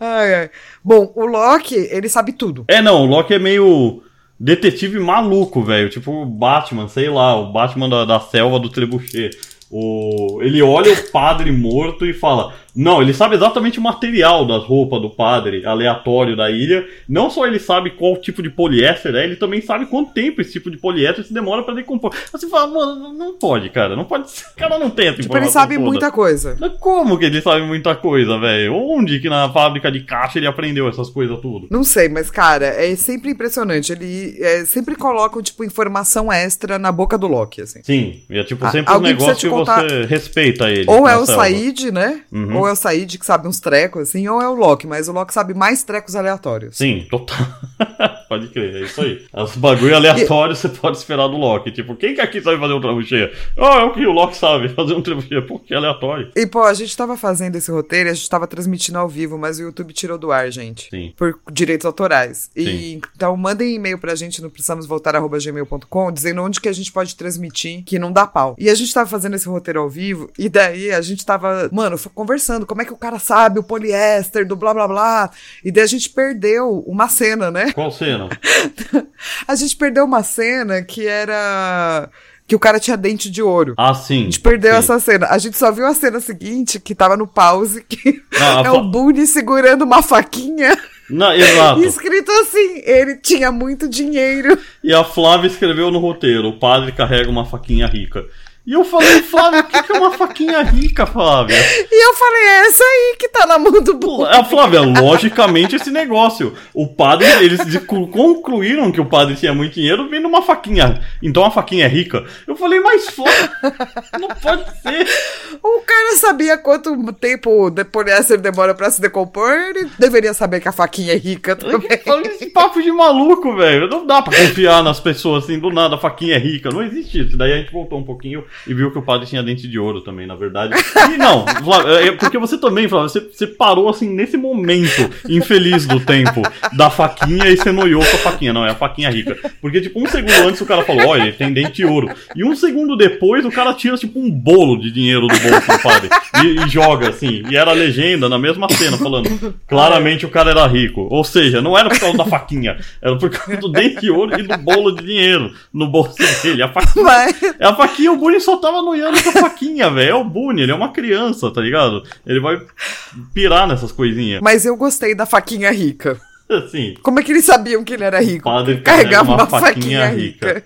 ai, ai. Bom, o Loki, ele sabe tudo. É, não, o Loki é meio detetive maluco, velho. Tipo Batman, sei lá, o Batman da, da selva do Trebuchet. O... Ele olha o padre morto e fala: Não, ele sabe exatamente o material das roupas do padre aleatório da ilha. Não só ele sabe qual tipo de poliéster é, ele também sabe quanto tempo esse tipo de poliéster se demora pra decompor. Você fala, mano, não pode, cara. Não pode ser. O cara não tem essa Tipo, ele sabe toda. muita coisa. Mas Como que ele sabe muita coisa, velho? Onde que na fábrica de caixa ele aprendeu essas coisas tudo? Não sei, mas, cara, é sempre impressionante. Ele é, sempre coloca, tipo, informação extra na boca do Loki, assim. Sim, é tipo Ah, sempre um alguém precisa negócio que contar- você respeita ele. Ou é o. Said, né? Uhum. Ou é o Said que sabe uns trecos, assim, ou é o Loki, mas o Loki sabe mais trecos aleatórios. Sim, total. pode crer, é isso aí. Os bagulho aleatórios você pode esperar do Loki. Tipo, quem que aqui sabe fazer um trebuchet? Oh, é o que o Loki sabe, fazer um trebuchet. Pô, que aleatório. E, pô, a gente tava fazendo esse roteiro e a gente tava transmitindo ao vivo, mas o YouTube tirou do ar, gente. Sim. Por direitos autorais. Sim. E então mandem e-mail pra gente no precisamosvoltar.gmail.com dizendo onde que a gente pode transmitir que não dá pau. E a gente tava fazendo esse roteiro ao vivo, e daí a gente tava, mano, f- conversando, como é que o cara sabe o poliéster do blá blá blá. E daí a gente perdeu uma cena, né? Qual cena? A gente perdeu uma cena que era. que o cara tinha dente de ouro. Ah, sim. A gente perdeu sim. essa cena. A gente só viu a cena seguinte, que tava no pause, que Não, a é fa- o Boone segurando uma faquinha. Não, exato. E escrito assim, ele tinha muito dinheiro. E a Flávia escreveu no roteiro: o padre carrega uma faquinha rica. E eu falei, Flávia, o que, que é uma faquinha rica, Flávia? E eu falei, é essa aí que tá na mão do Boone. A Flávia, logicamente esse negócio. O padre, eles concluíram que o padre tinha muito dinheiro vendo uma faquinha. Então a faquinha é rica. Eu falei, mas Flávia, não pode ser. O cara sabia quanto tempo o poliéster demora pra se decompor, ele deveria saber que a faquinha é rica também. Olha esse papo de maluco, velho. Não dá pra confiar nas pessoas assim, do nada, a faquinha é rica. Não existe isso. Daí a gente voltou um pouquinho e viu que o padre tinha dente de ouro também, na verdade. E não, é porque você também, Flávio, você, você parou assim nesse momento infeliz do tempo da faquinha e você noiou com a faquinha. Não, é a faquinha rica. Porque, tipo, um segundo antes o cara falou, olha, ele tem dente de ouro. E um segundo depois o cara tira, tipo, um bolo de dinheiro do bolso do padre e, e joga, assim. E era a legenda na mesma cena, falando, claramente o cara era rico. Ou seja, não era por causa da faquinha, era por causa do dente de ouro e do bolo de dinheiro no bolso dele. A faquinha, Mas, é a faquinha, o Boone só tava noiando com a faquinha, velho. É o Boone, ele é uma criança, tá ligado? Ele vai pirar nessas coisinhas. mas eu gostei da faquinha rica. Assim, Como é que eles sabiam que ele era rico? padre Carregava carrega uma, faquinha, rica.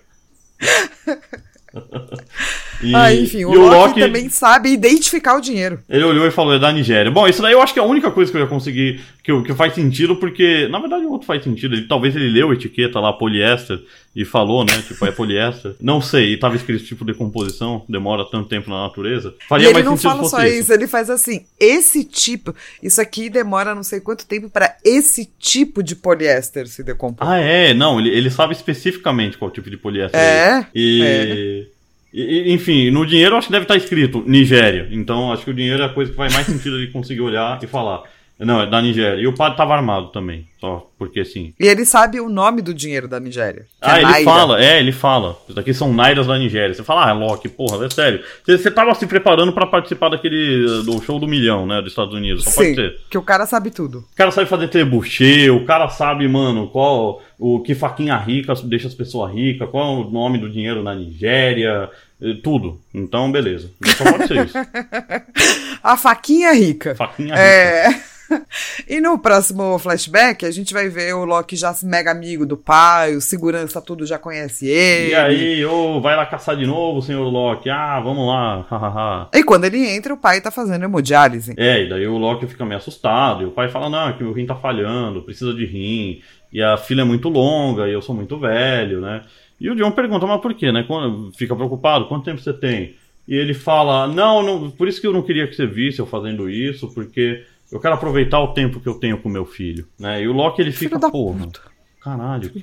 E, Ah, enfim, o e Loki, também sabe identificar o dinheiro. Ele olhou e falou, é da Nigéria. Bom, isso daí eu acho que é a única coisa que eu ia conseguir, que, que faz sentido, porque, na verdade, o outro faz sentido. Ele, talvez ele leu a etiqueta lá, poliéster, e falou, né, tipo, é poliéster. Não sei, e tava escrito tipo decomposição, demora tanto tempo na natureza. Faria e ele não fala só isso. isso. ele faz assim, esse tipo, isso aqui demora não sei quanto tempo pra esse tipo de poliéster se decompor. Ah, é, não, ele, ele sabe especificamente qual tipo de poliéster É, E, é. Enfim, no dinheiro acho que deve estar escrito Nigéria. Então acho que o dinheiro é a coisa que faz mais sentido ele conseguir olhar e falar. Não, é da Nigéria. E o padre tava armado também, só porque sim. E ele sabe o nome do dinheiro da Nigéria. Ah, é ele Naira. fala, é, ele fala. Isso daqui são Nairas da Nigéria. Você fala, ah, Loki, porra, é sério. Você, você tava se preparando pra participar daquele. do show do milhão, né? Dos Estados Unidos. Só pode Sim, ser. que o cara sabe tudo. O cara sabe fazer trebuchet, o cara sabe, mano, qual. O que faquinha rica deixa as pessoas ricas, qual é o nome do dinheiro na Nigéria, eh, tudo. Então, beleza. Só pode ser isso. A faquinha rica. Faquinha rica. É. E no próximo flashback, a gente vai ver o Loki já mega amigo do pai, o segurança tudo já conhece ele. E aí, ô, vai lá caçar de novo, senhor Loki. Ah, vamos lá. E quando ele entra, o pai tá fazendo hemodiálise. É, e daí o Loki fica meio assustado, e o pai fala, não, que o rim tá falhando, precisa de rim, e a filha é muito longa, e eu sou muito velho, né? E o John pergunta, mas por quê, né? Quando- Fica preocupado, quanto tempo você tem? E ele fala, não, não, por isso que eu não queria que você visse eu fazendo isso, porque eu quero aproveitar o tempo que eu tenho com meu filho, né? E o Loki, ele fica, puta. caralho, que,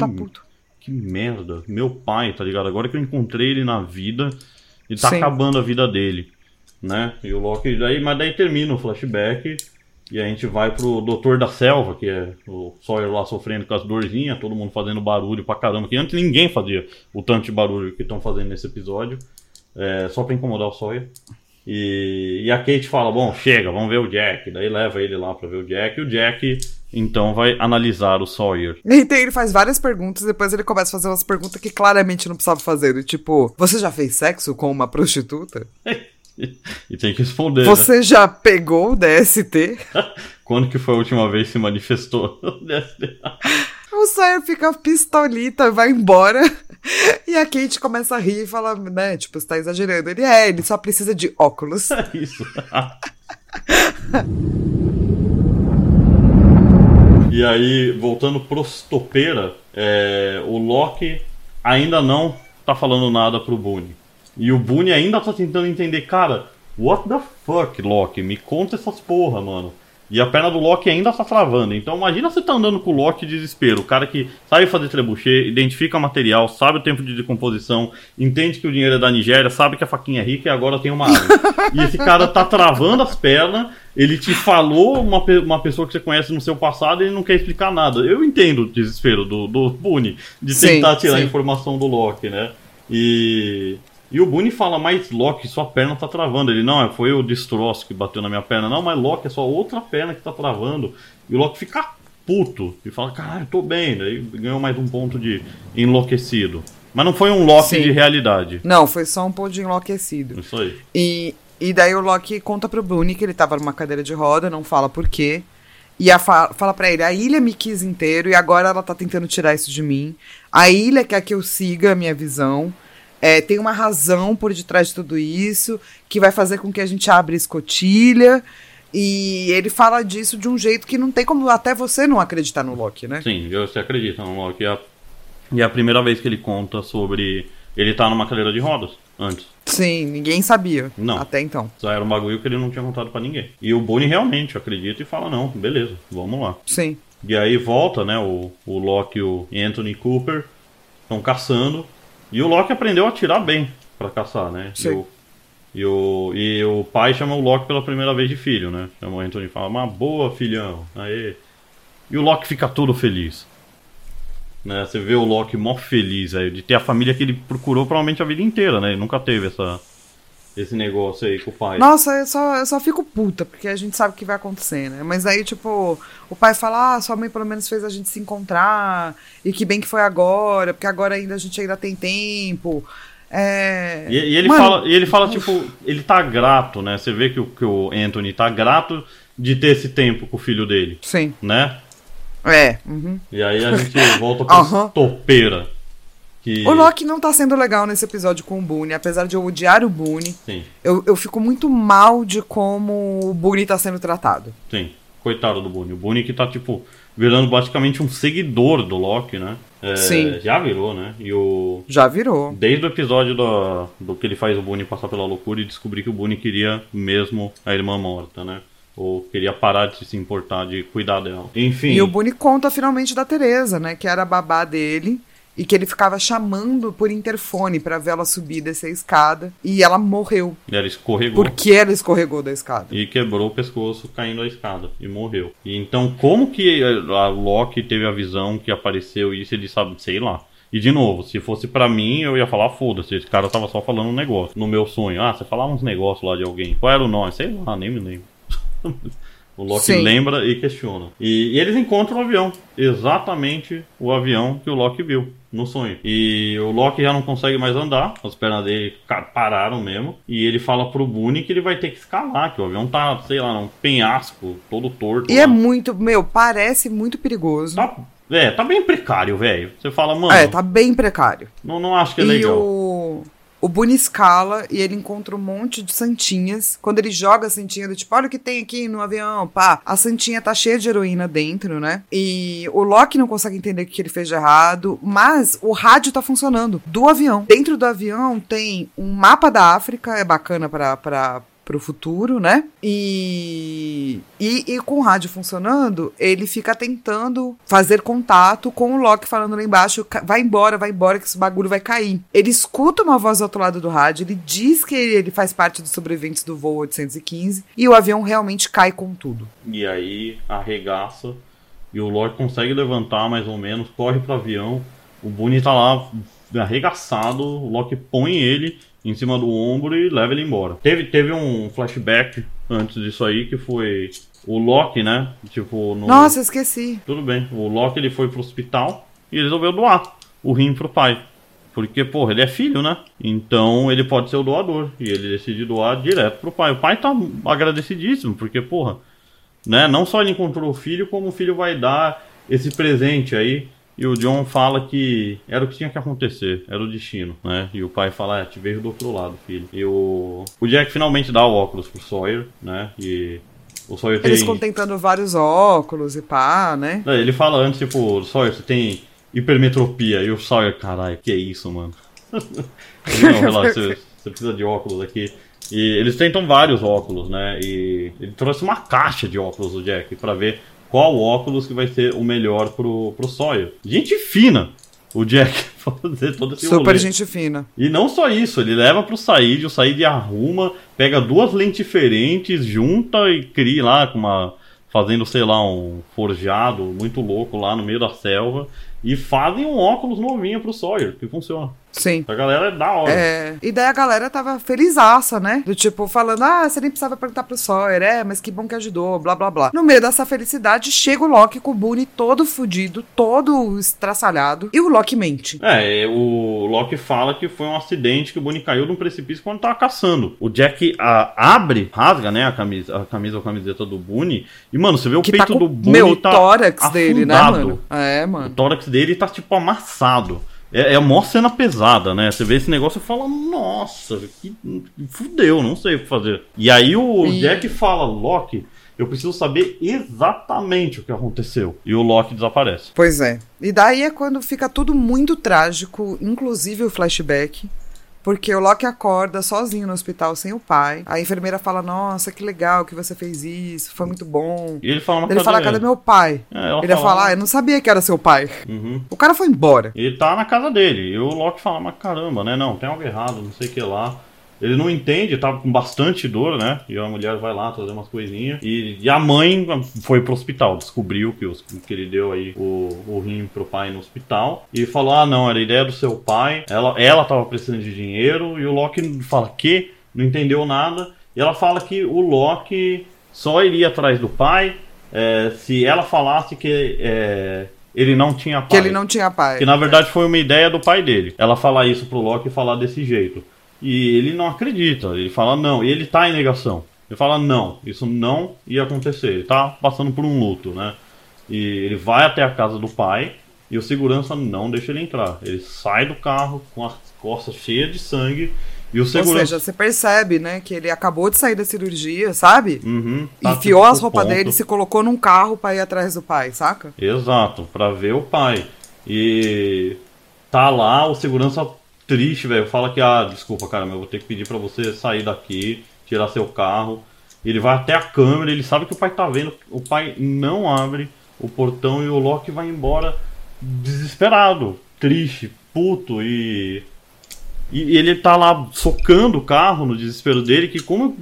que merda, meu pai, tá ligado? Agora que eu encontrei ele na vida, ele tá Sim. acabando a vida dele, né? E o Loki, daí, mas daí termina o flashback e a gente vai pro Doutor da Selva, que é o Sawyer lá sofrendo com as dorzinhas, todo mundo fazendo barulho pra caramba, que antes ninguém fazia o tanto de barulho que estão fazendo nesse episódio, é, só pra incomodar o Sawyer. E, e a Kate fala: Bom, chega, vamos ver o Jack. Daí leva ele lá pra ver o Jack. E o Jack então vai analisar o Sawyer. Então ele faz várias perguntas, depois ele começa a fazer umas perguntas que claramente não precisava fazer. do Tipo, você já fez sexo com uma prostituta? e tem que responder. né? Você já pegou o DST? Quando que foi a última vez que se manifestou? O Sawyer fica pistolita, vai embora. E a Kate começa a rir e fala, né, tipo, você tá exagerando. Ele é, ele só precisa de óculos. É isso. e aí, voltando pro Stopeira, é, o Loki ainda não tá falando nada pro Boone. E o Boone ainda tá tentando entender, cara, what the fuck, Loki? Me conta essas porra, mano. E a perna do Loki ainda tá travando. Então imagina você tá andando com o Loki de desespero. O cara que sabe fazer trebuchet, identifica material, sabe o tempo de decomposição, entende que o dinheiro é da Nigéria, sabe que a faquinha é rica e agora tem uma árvore. e esse cara tá travando as pernas, ele te falou uma, uma pessoa que você conhece no seu passado e ele não quer explicar nada. Eu entendo o desespero do, do Boone de tentar sim, tirar sim. a informação do Loki, né? E e o Boone fala, mas Loki, sua perna tá travando. Ele, não, foi o destroço que bateu na minha perna. Não, mas Loki é só outra perna que tá travando. E o Loki fica puto e fala, caralho, tô bem. Daí ganhou mais um ponto de enlouquecido. Mas não foi um Loki Sim. de realidade. Não, foi só um ponto de enlouquecido. Isso aí. E, e daí o Loki conta pro Boone que ele tava numa cadeira de roda, não fala por quê. E a fa fala pra ele, a ilha me quis inteiro e agora ela tá tentando tirar isso de mim. A ilha quer que eu siga a minha visão. É, tem uma razão por detrás de tudo isso que vai fazer com que a gente abra escotilha. E ele fala disso de um jeito que não tem como até você não acreditar no Loki, né? Sim, você acredita no Loki. E é a, e é a primeira vez que ele conta sobre. Ele tá numa cadeira de rodas antes. Sim, ninguém sabia. Não. Até então. Só era um bagulho que ele não tinha contado para ninguém. E o Bonnie realmente acredita e fala: não, beleza, vamos lá. Sim. E aí volta, né? O, o Loki e o Anthony Cooper estão caçando. E o Loki aprendeu a atirar bem para caçar, né? Sim. E o, e o, e o pai chama o Loki pela primeira vez de filho, né? Chama o Anthony e fala, uma boa, filhão. Aí. E o Loki fica todo feliz. Né? Você vê o Loki mó feliz aí, de ter a família que ele procurou provavelmente a vida inteira, né? Ele nunca teve essa, esse negócio aí com o pai. Nossa, eu só, eu só fico puta, porque a gente sabe o que vai acontecer, né? Mas aí, tipo, o pai fala, ah, sua mãe pelo menos fez a gente se encontrar, e que bem que foi agora, porque agora ainda a gente ainda tem tempo. É... E, e ele Mano, fala, e ele fala, tipo, ele tá grato, né? Você vê que o, que o Anthony tá grato de ter esse tempo com o filho dele. Sim. Né? É. Uhum. E aí a gente volta pra uhum. topeira. Que... O Loki não tá sendo legal nesse episódio com o Boone, apesar de eu odiar o Boone. Eu, eu fico muito mal de como o Boone tá sendo tratado. Sim, coitado do Boone. O Boone que tá, tipo, virando basicamente um seguidor do Loki, né? É, Sim. Já virou, né? E o... Já virou. Desde o episódio do, do que ele faz o Boone passar pela loucura e descobrir que o Boone queria mesmo a irmã morta, né? ou queria parar de se importar, de cuidar dela. Enfim. E o Boone conta finalmente da Teresa, né? Que era a babá dele e que ele ficava chamando por interfone para ver ela subir dessa escada e ela morreu. E ela escorregou. Porque ela escorregou da escada. E quebrou o pescoço caindo a escada e morreu. E então como que a Loki teve a visão que apareceu isso ele sabe, sei lá. E de novo, se fosse para mim, eu ia falar, foda-se, esse cara tava só falando um negócio. No meu sonho, ah, você falava uns negócios lá de alguém. Qual era o nome? Sei lá, nem me lembro. O Loki Sim. lembra e questiona. E, e, eles encontram o avião. Exatamente o avião que o Loki viu no sonho. E o Loki já não consegue mais andar. As pernas dele pararam mesmo. E ele fala pro Boone que ele vai ter que escalar. Que o avião tá, sei lá, um penhasco todo torto. E é lá. é muito, meu, parece muito perigoso. Tá, é, tá bem precário, velho. Você fala, mano. É, tá bem precário. Não, não acho que é e legal. O o Boone escala e ele encontra um monte de santinhas. Quando ele joga a santinha do tipo, olha o que tem aqui no avião, pá. A santinha tá cheia de heroína dentro, né? E o Loki não consegue entender o que ele fez de errado, mas o rádio tá funcionando do avião. Dentro do avião tem um mapa da África, é bacana para para o futuro, né? E, e, e, com o rádio funcionando, ele fica tentando fazer contato com o Loki falando lá embaixo: vai embora, vai embora, que esse bagulho vai cair. Ele escuta uma voz do outro lado do rádio, ele diz que ele faz parte dos sobreviventes do voo 815 e o avião realmente cai com tudo. E aí arregaça e o Loki consegue levantar mais ou menos, corre pro avião. O Boone tá lá arregaçado, o Loki põe ele em cima do ombro e leva ele embora. Teve, teve um flashback antes disso aí que foi o Loki, né? Tipo, no... Nossa, esqueci. Tudo bem. O Loki ele foi pro hospital e resolveu doar o rim pro pai. Porque, porra, ele é filho, né? Então ele pode ser o doador. E ele decide doar direto pro pai. O pai tá agradecidíssimo, porque, porra, né? Não só ele encontrou o filho, como o filho vai dar esse presente aí e o John fala que era o que tinha que acontecer, era o destino, né? E o pai fala, é, te vejo do outro lado, filho. E o, o Jack finalmente dá o óculos pro Sawyer, né? E o Sawyer Eles tem... contentando vários óculos e pá, né? É, ele fala antes, tipo, Sawyer, você tem hipermetropia. E o Sawyer, caralho, que é isso, mano? não, relaxa, você, você precisa de óculos aqui. E eles tentam vários óculos, né? E ele trouxe uma caixa de óculos do Jack pra ver qual óculos que vai ser o melhor pro, pro Sawyer. Gente fina! O Jack fazer todo esse Super rolê. gente fina. E não só isso, ele leva pro Said, o Said arruma, pega duas lentes diferentes, junta e cria lá com uma. fazendo, sei lá, um forjado muito louco lá no meio da selva. E fazem um óculos novinho pro Sawyer, que funciona. Sim. A galera é da hora. É, e daí a galera tava felizaça, né? Do tipo, falando, ah, você nem precisava perguntar pro Sawyer, é, mas que bom que ajudou, blá blá blá. No meio dessa felicidade, chega o Loki com o Boone todo fudido, todo estraçalhado, e o Loki mente. É, o Loki fala que foi um acidente que o Bonnie caiu num precipício quando tava caçando. O Jack a- abre, rasga, né, a camisa, a camisa ou camiseta do Boone. E, mano, você vê o Que peito tá com do Boone meu tá tórax dele, né, afundado. mano? É, O mano. tórax dele tá, tipo, amassado. É, é a maior cena pesada, né? Você vê esse negócio e fala, nossa, que fudeu, não sei o que fazer. E aí o E- Jack fala, Loki, eu preciso saber exatamente o que aconteceu. E o Loki desaparece. Pois é. E daí é quando fica tudo muito trágico, inclusive o flashback. Porque o Loki acorda sozinho no hospital sem o pai. A enfermeira fala: Nossa, que legal que você fez isso, foi muito bom. E ele fala, mas Ele fala: cadê meu pai? É, Ele ia fala- falar: "Ah, Eu não sabia que era seu pai. Uhum. O cara foi embora. Ele tá na casa dele. E o Loki fala, mas caramba, né? Não, tem algo errado, não sei o que lá. Ele não entende, tá com bastante dor, né? E a mulher vai lá trazer umas coisinhas. E, e a mãe foi pro hospital, descobriu que, os, que ele deu aí o, o rim pro pai no hospital. E falou: ah, não, era ideia do seu pai. Ela, ela tava precisando de dinheiro. E o Loki fala: que? Não entendeu nada. E ela fala que o Loki só iria atrás do pai é, se ela falasse que é, ele não tinha pai. Que ele não tinha pai. Que na verdade foi uma ideia do pai dele. Ela falar isso pro Loki e falar desse jeito. E ele não acredita. Ele fala não. E ele tá em negação. Ele fala não, isso não ia acontecer. Ele tá passando por um luto, né? E ele vai até a casa do pai e o segurança não deixa ele entrar. Ele sai do carro com as costas cheias de sangue e o Ou segurança. seja, você percebe, né, que ele acabou de sair da cirurgia, sabe? Uhum, tá Enfiou tipo as roupas ponto. dele e se colocou num carro pra ir atrás do pai, saca? Exato, pra ver o pai. E tá lá, o segurança triste, velho. Fala que, ah, desculpa, cara, mas eu vou ter que pedir pra você sair daqui, tirar seu carro. Ele vai até a câmera, ele sabe que o pai tá vendo. O pai não abre o portão e o Loki vai embora desesperado, triste, puto e. E ele tá lá socando o carro no desespero dele, que como,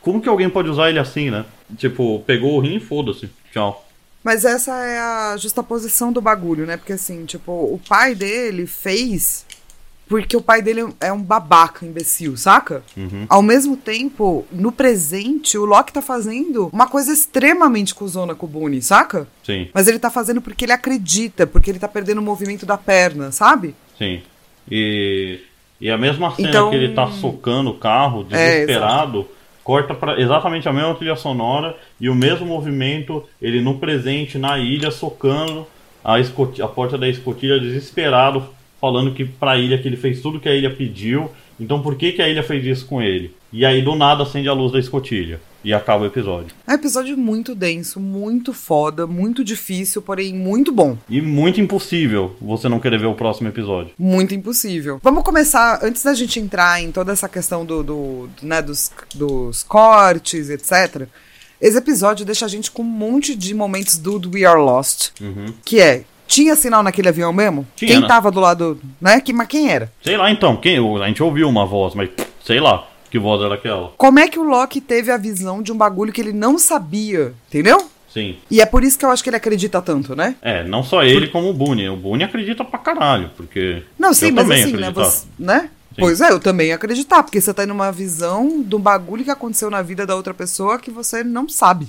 como que alguém pode usar ele assim, né? Tipo, pegou o rim e foda-se. Tchau. Mas essa é a justaposição do bagulho, né? Porque assim, tipo, o pai dele fez porque o pai dele é um babaca, imbecil, saca? Uhum. Ao mesmo tempo, no presente, o Loki tá fazendo uma coisa extremamente cuzona com o Boone, saca? Sim. Mas ele tá fazendo porque ele acredita, porque ele tá perdendo o movimento da perna, sabe? Sim. E, e a mesma cena Então- que ele tá socando o carro, É, desesperado, corta para exatamente a mesma trilha sonora e o mesmo movimento, ele no presente, na ilha, socando a, a porta da escotilha, desesperado, falando que pra ilha que ele fez tudo que a ilha pediu. Então por que, que a ilha fez isso com ele? E aí do nada acende a luz da escotilha. E acaba o episódio. É um episódio muito denso, muito foda, muito difícil, porém muito bom. E muito impossível você não querer ver o próximo episódio. Muito impossível. Vamos começar, antes da gente entrar em toda essa questão do, do- do, né, dos, dos cortes, etc. Esse episódio deixa a gente com um monte de momentos do We Are Lost. Uhum. Que é, tinha sinal naquele avião mesmo? Tinha, quem né? tava do lado, né? Que, mas quem era? Sei lá então, quem, a gente ouviu uma voz, mas sei lá que voz era aquela. Como é que o Loki teve a visão de um bagulho que ele não sabia, entendeu? Sim. E é por isso que eu acho que ele acredita tanto, né? É, não só ele como o Boone. O Boone acredita pra caralho, porque. Não, sim, mas assim, né? acreditava. Você, né? Sim. Pois é, eu também ia acreditar, porque você tá numa visão de um bagulho que aconteceu na vida da outra pessoa que você não sabe.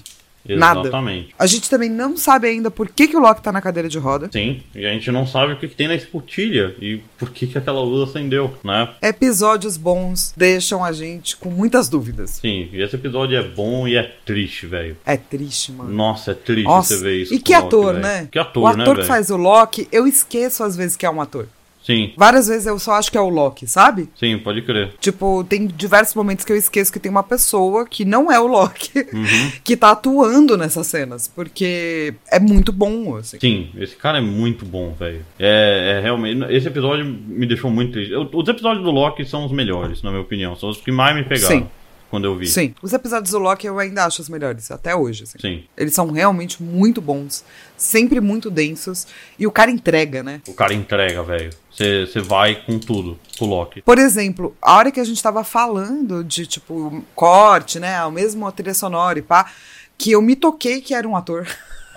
Nada. Exatamente. A gente também não sabe ainda por que, que o Loki tá na cadeira de roda. Sim, e a gente não sabe o que, que tem na escotilha e por que, que aquela luz acendeu, né? Episódios bons deixam a gente com muitas dúvidas. Sim, e esse episódio é bom e é triste, velho. É triste, mano. Nossa, é triste Nossa, você ver isso. e que Loki, ator, velho. né? Que ator, o ator né, que velho? faz o Loki, eu esqueço às vezes que é um ator. Sim, Várias vezes eu só acho que é o Loki, sabe? sim, pode crer. Tipo, tem diversos momentos que eu esqueço que tem uma pessoa que não é o Loki Uhum. que tá atuando nessas cenas. Porque é muito bom, assim. Sim, esse cara é muito bom, velho. É, é realmente. Esse episódio me deixou muito triste. Os episódios do Loki são os melhores, na minha opinião. São os que mais me pegaram. Sim. Quando eu vi. Sim. Os episódios do Loki eu ainda acho os melhores, até hoje. Assim. Sim. Eles são realmente muito bons, sempre muito densos, e o cara entrega, né? O cara entrega, velho. Você vai com tudo pro Loki. Por exemplo, a hora que a gente tava falando de, tipo, corte, né? O mesmo trilha sonora e pá, que eu me toquei que era um ator.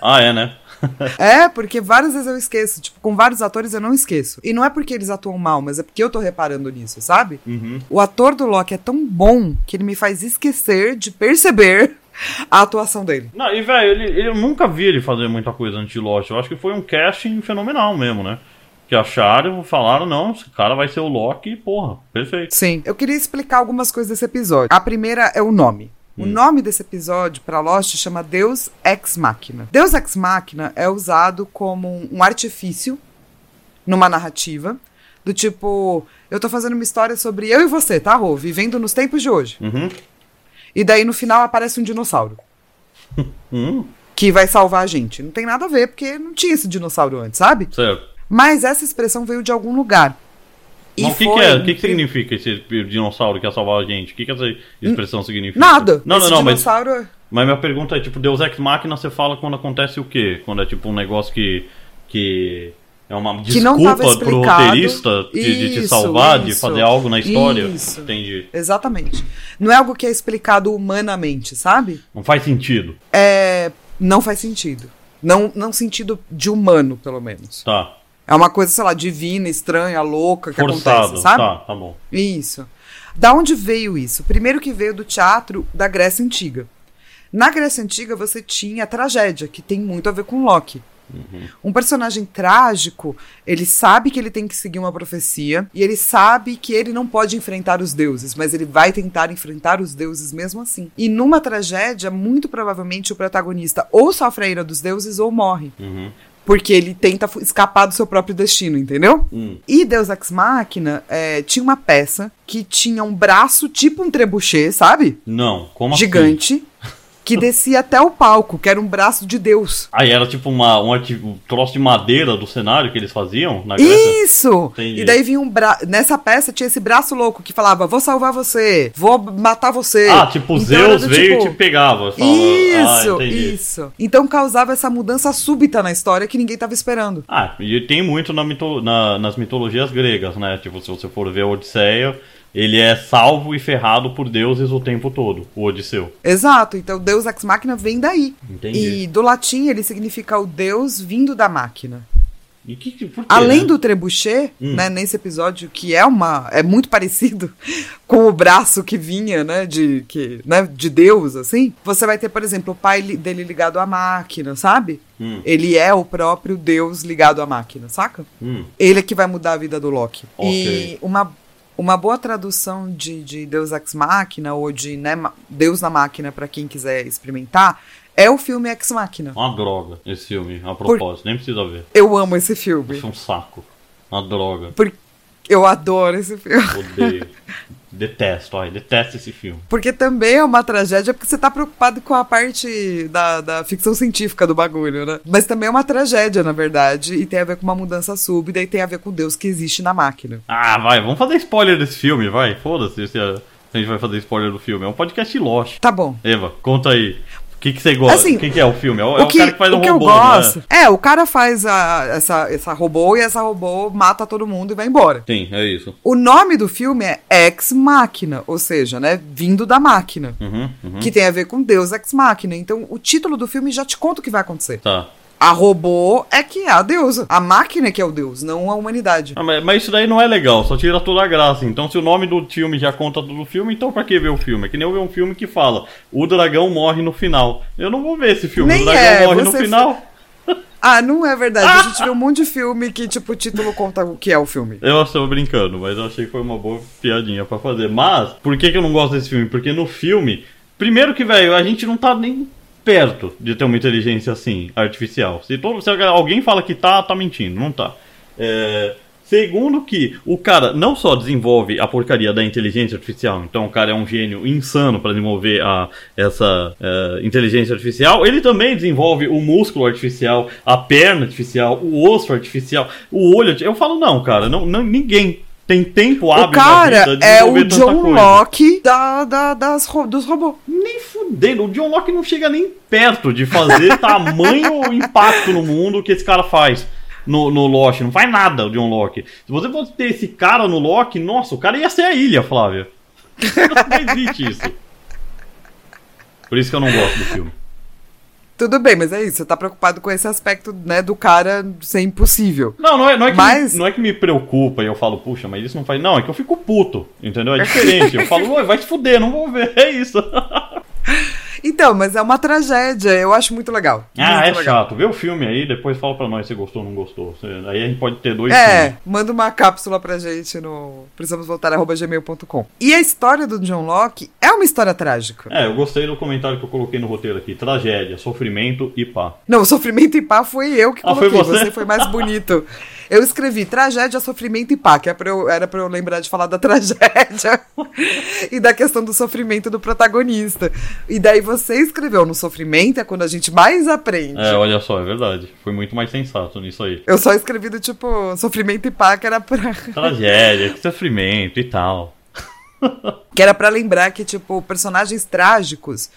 Ah, é, né? É, porque várias vezes eu esqueço. Tipo, com vários atores eu não esqueço. E não é porque eles atuam mal, mas é porque eu tô reparando nisso, sabe? Uhum. O ator do Loki é tão bom que ele me faz esquecer de perceber a atuação dele. Não, e velho, ele, ele- eu nunca vi ele fazer muita coisa antes de Lost. Eu acho que foi um casting fenomenal mesmo, né? Que acharam, falaram, não, esse cara vai ser o Loki, porra, perfeito. Sim. Eu queria explicar algumas coisas desse episódio. A primeira é o nome. O nome desse episódio para Lost chama Deus Ex Machina. Deus Ex Machina é usado como um artifício numa narrativa do tipo, eu tô fazendo uma história sobre eu e você, tá, Rô? Vivendo nos tempos de hoje. Uhum. E daí no final aparece um dinossauro Hum, que vai salvar a gente. Não tem nada a ver porque não tinha esse dinossauro antes, sabe? certo. Mas essa expressão veio de algum lugar. E Mas o que, foi que é? O que, que significa esse dinossauro que ia salvar a gente? O que, que essa expressão significa? Nada. Não, esse não, não, mas, dinossauro... mas minha pergunta é, tipo, Deus Ex Machina, você fala quando acontece o quê? Quando é tipo um negócio que. que é uma Que desculpa pro roteirista de, de te Isso, salvar, de isso. fazer algo na história? Isso. Entendi. Exatamente. Não é algo que é explicado humanamente, sabe? Não faz sentido. É, não faz sentido. Não, não sentido de humano, pelo menos. Tá. É uma coisa, sei lá, divina, estranha, louca que Forçado. acontece, sabe? Tá, tá bom. Isso. Da onde veio isso? Primeiro que veio do teatro da Grécia Antiga. Na Grécia Antiga você tinha a tragédia, que tem muito a ver com Loki. Um personagem trágico, ele sabe que ele tem que seguir uma profecia e ele sabe que ele não pode enfrentar os deuses, mas ele vai tentar enfrentar os deuses mesmo assim. E numa tragédia, muito provavelmente o protagonista ou sofre a ira dos deuses ou morre. Uhum. Porque ele tenta escapar do seu próprio destino, entendeu? Hum. E Deus Ex Machina é, tinha uma peça que tinha um braço tipo um trebuchet, sabe? Não, como assim? Que descia até o palco, que era um braço de Deus. Aí era tipo uma, um, um troço de madeira do cenário que eles faziam na Grécia? Isso! Entendi. E daí vinha um braço. Nessa peça tinha esse braço louco que falava: Vou salvar você, vou matar você. Ah, tipo, Então Zeus do veio tipo, e te pegava. Falava, Isso, ah, isso. Então causava essa mudança súbita na história que ninguém tava esperando. Ah, e tem muito na mito- na- nas mitologias gregas, né? Tipo, se você for ver a Odisseia, ele é salvo e ferrado por deuses o tempo todo, o Odisseu. Exato, então Deus Ex Machina vem daí. Entendi. E do latim ele significa o Deus vindo da máquina. E que, que- quê, Além né? do trebuchet, Hum. né, nesse episódio, que é uma é muito parecido com o braço que vinha, né, de que, né, de Deus assim. Você vai ter, por exemplo, o pai dele ligado à máquina, sabe? Hum. Ele é o próprio Deus ligado à máquina, saca? Hum, Ele é que vai mudar a vida do Loki. Ok. E uma uma boa tradução de, de Deus Ex Machina ou de né, Deus na Máquina para quem quiser experimentar é o filme Ex Machina. uma droga esse filme, a propósito, nem precisa ver. Eu amo esse filme. Isso é um saco. Uma droga. Porque eu adoro esse filme. Odeio. detesto, ai, detesto esse filme. Porque também é uma tragédia, porque você tá preocupado com a parte da, da ficção científica do bagulho, né? Mas também é uma tragédia, na verdade, e tem a ver com uma mudança súbita e tem a ver com Deus que existe na máquina. Ah, vai, vamos fazer spoiler desse filme, vai. Foda-se se a, se a gente vai fazer spoiler do filme. É um podcast Lost. Tá bom. Eva, conta aí. O que, que você gosta? Assim, o que, que é o filme? É o, é o que, o cara que faz o um que robô, eu gosto. né? É, o cara faz a- essa, essa robô e essa robô mata todo mundo e vai embora. Sim, é isso. O nome do filme é Ex Machina, ou seja, né, vindo da máquina. Uhum, uhum. Que tem a ver com Deus Ex Machina. Então, o título do filme já te conta o que vai acontecer. Tá. A robô é que é a deusa. A máquina é que é o deus, não a humanidade. Ah, mas, mas isso daí não é legal, só tira toda a graça. Então, se o nome do filme já conta do filme, então pra que ver o filme? É que nem eu ver um filme que fala o dragão morre no final. Eu não vou ver esse filme, Nem o dragão é, morre no final. Ah, não é verdade. A gente vê um monte de filme que, tipo, o título conta o que é o filme. Eu estou brincando, mas eu achei que foi uma boa piadinha pra fazer. Mas, por que, que eu não gosto desse filme? Porque no filme, primeiro que, velho, a gente não tá nem perto de ter uma inteligência assim, artificial. Se, todo, se alguém fala que tá, tá mentindo, não tá. É, Segundo que o cara não só desenvolve a porcaria da inteligência artificial, então o cara é um gênio insano para desenvolver a, essa é, inteligência artificial, ele também desenvolve o músculo artificial, a perna artificial, o osso artificial, o olho. Eu falo, não, cara, não, não- ninguém tem tempo hábil O cara é o John. Locke da, da- das, dos robôs. Nem fudendo, o John Locke não chega nem perto de fazer tamanho impacto no mundo que esse cara faz no, no Lost. Não faz nada o John Locke. Se você fosse ter esse cara no Loki, nossa, o cara ia ser a ilha, Flávia. Não existe isso. Por isso que eu não gosto do filme. Tudo bem, mas é isso. Você tá preocupado com esse aspecto, né, do cara ser impossível. Não, não é, não, é que Mas- me, não é que me preocupa e eu falo, puxa, mas isso não faz. Não, é que eu fico puto, entendeu? É diferente. Eu falo, "Oi, vai se fuder, não vou ver. É isso. Então, mas é uma tragédia. Eu acho muito legal. Ah, muito é legal. chato. Vê o filme aí, depois fala pra nós se gostou ou não gostou. Aí a gente pode ter dois É, filmes. manda uma cápsula pra gente no precisamos voltar gmail.com. E a história do John Locke é uma história trágica. É, eu gostei do comentário que eu coloquei no roteiro aqui. Tragédia, sofrimento e pá. Não, sofrimento e pá foi eu que Ah, foi coloquei. você? você? foi mais bonito. Eu escrevi tragédia, sofrimento e pá, que é pra eu- era pra eu lembrar de falar da tragédia e da questão do sofrimento do protagonista. E daí você escreveu no sofrimento, é quando a gente mais aprende. É, olha só, é verdade. Foi muito mais sensato nisso aí. Eu só escrevi do tipo, sofrimento e pá, que era pra. Tragédia, que sofrimento e tal. Que era pra lembrar que, tipo, personagens trágicos,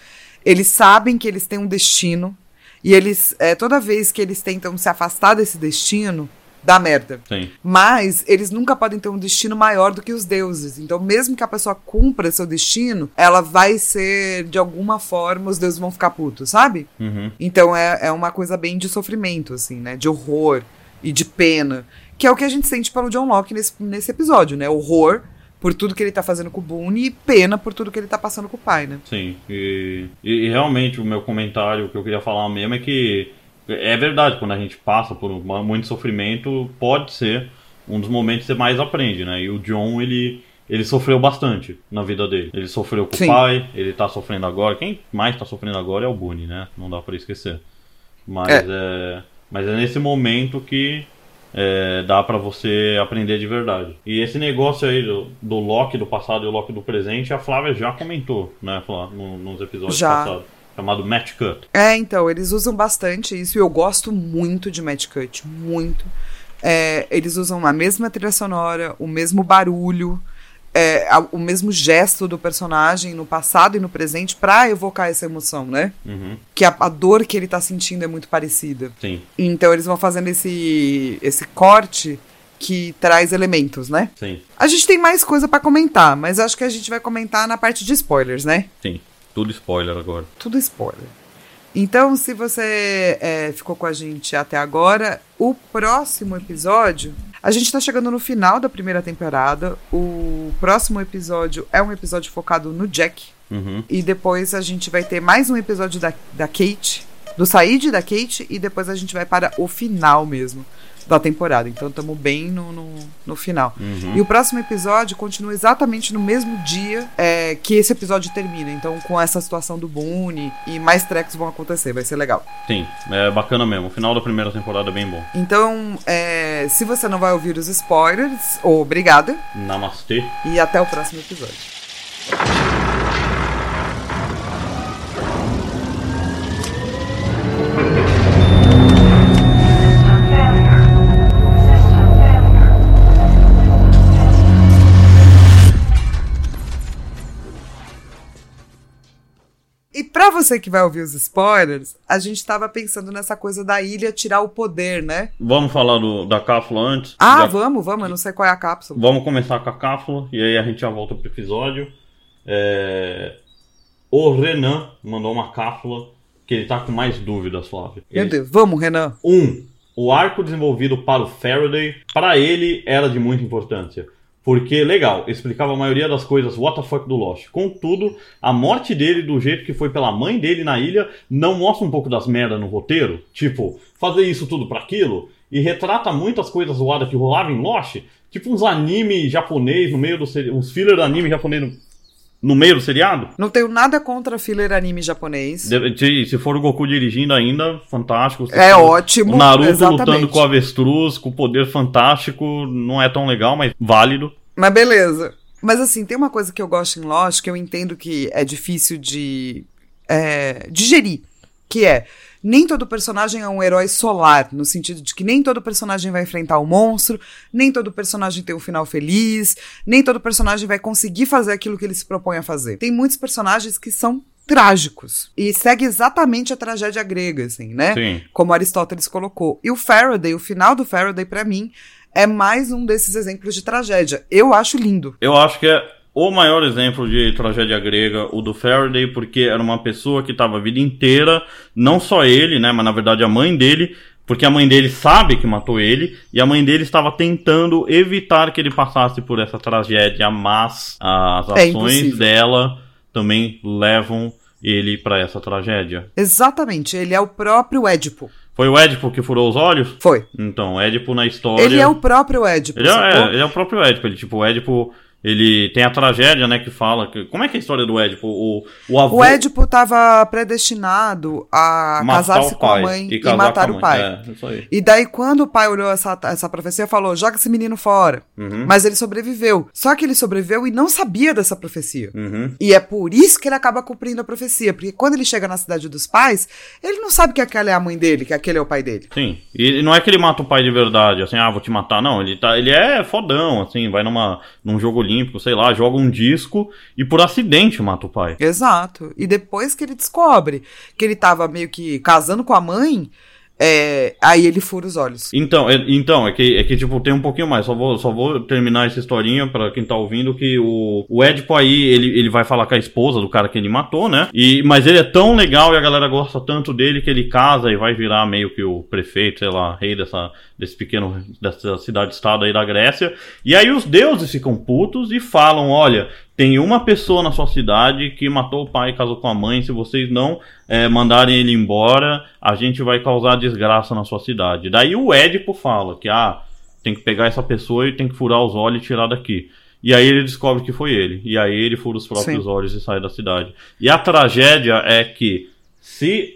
eles sabem que eles têm um destino. E eles, é, toda vez que eles tentam se afastar desse destino, dá merda. Sim. Mas eles nunca podem ter um destino maior do que os deuses. Então, mesmo que a pessoa cumpra seu destino, ela vai ser, de alguma forma, os deuses vão ficar putos, sabe? Uhum. Então é, é uma coisa bem de sofrimento, assim, né? De horror e de pena. Que é o que a gente sente pelo John Locke nesse, nesse episódio, né? Horror por tudo que ele tá fazendo com o Boone e pena por tudo que ele tá passando com o pai, né? Sim, e, e- e realmente o meu comentário, o que eu queria falar mesmo é que é verdade, quando a gente passa por muito sofrimento, pode ser um dos momentos que você mais aprende, né? E o John, ele, ele sofreu bastante na vida dele. Ele sofreu com Sim. o pai, ele tá sofrendo agora. Quem mais tá sofrendo agora é o Boone, né? Não dá pra esquecer. Mas É. é, mas é nesse momento que é, dá pra você aprender de verdade. E esse negócio aí do, do Loki do passado e o Loki do presente, a Flávia já comentou, né, Flá, no- nos episódios Já. passados. Chamado Match Cut. É, então, eles usam bastante isso e eu gosto muito de Match Cut, muito. É, eles usam a mesma trilha sonora, o mesmo barulho, é, a- o mesmo gesto do personagem no passado e no presente pra evocar essa emoção, né? Uhum, Que a, a dor que ele tá sentindo é muito parecida. sim, Então eles vão fazendo esse, esse corte que traz elementos, né? sim, A gente tem mais coisa pra comentar, mas acho que a gente vai comentar na parte de spoilers, né? sim. Tudo spoiler agora. Tudo spoiler. Então, se você é, ficou com a gente até agora, o próximo episódio. A gente tá chegando no final da primeira temporada. O próximo episódio é um episódio focado no Jack. Uhum, E depois a gente vai ter mais um episódio da, da Kate, do Said da Kate, e depois a gente vai para o final mesmo da temporada. Então estamos bem no, no, no final. uhum. E o próximo episódio continua exatamente no mesmo dia é, que esse episódio termina. Então, com essa situação do Boone e mais tracks vão acontecer, vai ser legal. Sim, é bacana mesmo. O final da primeira temporada é bem bom. Então, é, se você não vai ouvir os spoilers, obrigada. Namastê. E até o próximo episódio. Pra você que vai ouvir os spoilers, a gente tava pensando nessa coisa da ilha tirar o poder, né? Vamos falar do, da cápsula antes? Ah, Já- vamos, vamos, eu não sei qual é a cápsula. Vamos começar com a cápsula e aí a gente já volta pro episódio. É, O Renan mandou uma cápsula que ele tá com mais dúvidas, Flávio. Meu Ele- Deus, vamos, Renan. Um, o arco desenvolvido para o Faraday, para ele era de muita importância. Porque, legal, explicava a maioria das coisas what the fuck do Lost. Contudo, a morte dele, do jeito que foi pela mãe dele na ilha, não mostra um pouco das merdas no roteiro? Tipo, fazer isso tudo para aquilo? E retrata muitas coisas zoadas que rolavam em Lost? Tipo uns anime japonês no meio do uns filler anime japonês no, no meio do seriado? Não tenho nada contra filler anime japonês. Se se for o Goku dirigindo ainda, fantástico. É for ótimo. O Naruto exatamente. lutando com o avestruz, com poder fantástico, não é tão legal, mas válido. Mas beleza. Mas assim, tem uma coisa que eu gosto em Lost que eu entendo que é difícil de é, digerir. Que é nem todo personagem é um herói solar, no sentido de que nem todo personagem vai enfrentar o um monstro, nem todo personagem tem um final feliz, nem todo personagem vai conseguir fazer aquilo que ele se propõe a fazer. Tem muitos personagens que são trágicos. E segue exatamente a tragédia grega, assim, né? Sim. Como Aristóteles colocou. E o Faraday, o final do Faraday, para mim, é mais um desses exemplos de tragédia. Eu acho lindo. Eu acho que é o maior exemplo de tragédia grega, o do Faraday, porque era uma pessoa que estava a vida inteira, não só ele, né, mas na verdade a mãe dele, porque a mãe dele sabe que matou ele, e a mãe dele estava tentando evitar que ele passasse por essa tragédia, mas as É ações impossível. dela também levam ele para essa tragédia. Exatamente, ele é o próprio Édipo. Foi o Édipo que furou os olhos? Foi. Então, Édipo na história. Ele é o próprio Édipo. Ele é, é, ele é o próprio Édipo. Ele, tipo, o Édipo. Ele tem a tragédia, né, que fala. Que, como é que é a história do Édipo? O, o avô. O Édipo estava predestinado a casar-se com a mãe e, casar matar a o mãe. pai. É. E daí, quando o pai olhou essa, essa profecia, falou: joga esse menino fora. Uhum. Mas ele sobreviveu. Só que ele sobreviveu e não sabia dessa profecia. Uhum. E é por isso que ele acaba cumprindo a profecia. Porque quando ele chega na cidade dos pais, ele não sabe que aquela é a mãe dele, que aquele é o pai dele. Sim. E não é que ele mata o pai de verdade, assim, ah, vou te matar. Não, ele, tá, ele é fodão, assim, vai numa, num jogo olímpico, sei lá, joga um disco e por acidente mata o pai. Exato. E depois que ele descobre que ele tava meio que casando com a mãe, é, aí ele fura os olhos. Então, é, então é, que, é que, tipo, tem um pouquinho mais. Só vou, só vou terminar essa historinha pra quem tá ouvindo, que o, o Édipo aí, ele, ele vai falar com a esposa do cara que ele matou, né? E, mas ele é tão legal e a galera gosta tanto dele que ele casa e vai virar meio que o prefeito, sei lá, rei dessa, desse pequeno, dessa cidade-estado aí da Grécia. E aí os deuses ficam putos e falam, olha... Tem uma pessoa na sua cidade que matou o pai e casou com a mãe. Se vocês não é, mandarem ele embora, a gente vai causar desgraça na sua cidade. Daí o Édipo fala que ah, tem que pegar essa pessoa e tem que furar os olhos e tirar daqui. E aí ele descobre que foi ele. E aí ele fura os próprios Sim. olhos e sai da cidade. E a tragédia é que se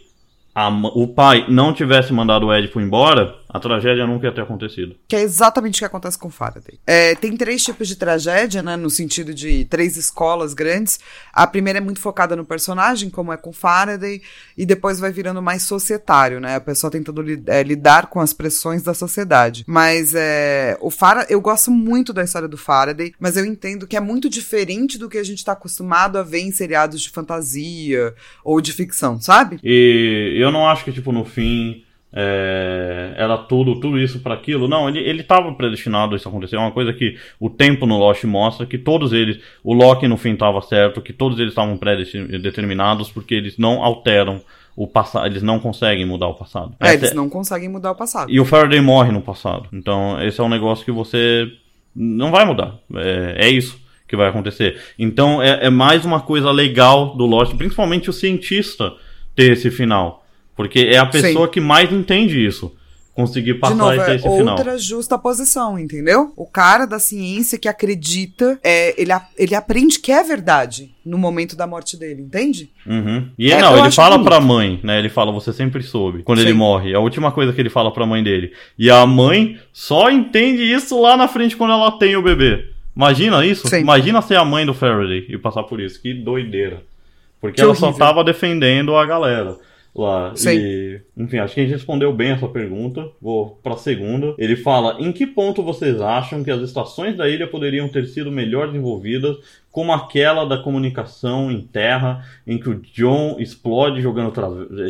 a o pai não tivesse mandado o Édipo embora, a tragédia nunca ia ter acontecido. Que é exatamente o que acontece com Faraday. É, tem três tipos de tragédia, né? No sentido de três escolas grandes. A primeira é muito focada no personagem, como é com Faraday, e depois vai virando mais societário, né? A pessoa tentando li- é, lidar com as pressões da sociedade. Mas é, o Fara, eu gosto muito da história do Faraday, mas eu entendo que é muito diferente do que a gente está acostumado a ver em seriados de fantasia ou de ficção, sabe? E eu não acho que, tipo, no fim é, era tudo, tudo isso para aquilo. Não, ele, ele tava predestinado a isso acontecer. É uma coisa que o tempo no Lost mostra que todos eles, o Loki no fim tava certo, que todos eles estavam pré-determinados porque eles não alteram o passado, eles não conseguem mudar o passado. É, Essa eles é- não conseguem mudar o passado. E o Faraday morre no passado. Então, esse é um negócio que você não vai mudar. É, é isso que vai acontecer. Então, é, é mais uma coisa legal do Lost, principalmente o cientista ter esse final. Porque é a pessoa que mais entende isso. Conseguir De passar novo, esse, é esse final. outra justa posição, entendeu? O cara da ciência que acredita, é, ele, ele aprende que é verdade no momento da morte dele, entende? Uhum. E É, não, ele fala bonito. pra mãe, né? Ele fala, você sempre soube. Quando ele Sim. morre. É a última coisa que ele fala pra mãe dele. E a mãe só entende isso lá na frente quando ela tem o bebê. Imagina isso? Sim. Imagina ser a mãe do Faraday e passar por isso. Que doideira. Porque Que ela só horrível. tava defendendo a galera lá. Sim. E, enfim, acho que a gente respondeu bem essa pergunta. Vou pra segunda. Ele fala: em que ponto vocês acham que as estações da ilha poderiam ter sido melhor desenvolvidas, como aquela da comunicação em terra, em que o John explode jogando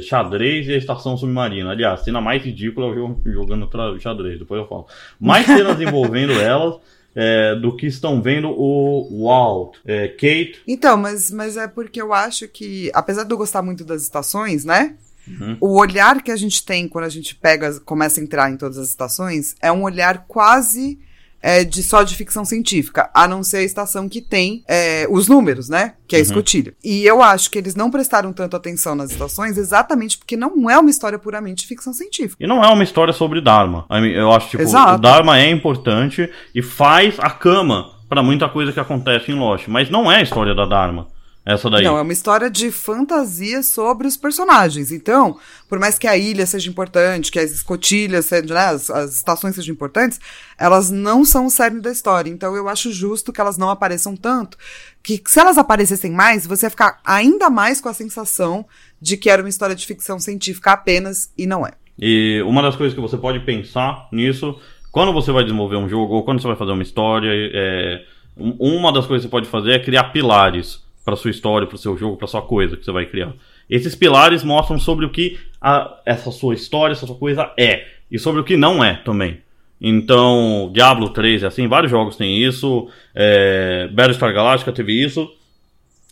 xadrez e a estação submarina? Aliás, a cena mais ridícula é jogando xadrez, depois eu falo. Mais cenas envolvendo elas. É, do que estão vendo o Walt, é, Kate, Então, mas, mas é porque eu acho que, apesar de eu gostar muito das estações, né? Uhum. O olhar que a gente tem quando a gente pega, começa a entrar em todas as estações, é um olhar quase é, de só de ficção científica, a não ser a estação que tem é, os números, né? Que é a Uhum. escotilha. E eu acho que eles não prestaram tanto atenção nas estações exatamente porque não é uma história puramente de ficção científica. E não é uma história sobre Dharma. Eu acho tipo, Exato. o Dharma é importante e faz a cama pra muita coisa que acontece em Lost, mas não é a história da Dharma. Essa daí. Não, é uma história de fantasia sobre os personagens. Então, por mais que a ilha seja importante, que as escotilhas, sejam, né, as, as estações sejam importantes, elas não são o cerne da história. Então, eu acho justo que elas não apareçam tanto, que se elas aparecessem mais, você ia ficar ainda mais com a sensação de que era uma história de ficção científica apenas, e não é. E uma das coisas que você pode pensar nisso, quando você vai desenvolver um jogo ou quando você vai fazer uma história, é, uma das coisas que você pode fazer é criar pilares para sua história, para o seu jogo, para sua coisa que você vai criar. Esses pilares mostram sobre o que a, essa sua história, essa sua coisa é e sobre o que não é também. Então, Diablo 3 é assim, vários jogos têm isso, é, Battlestar Galactica teve isso.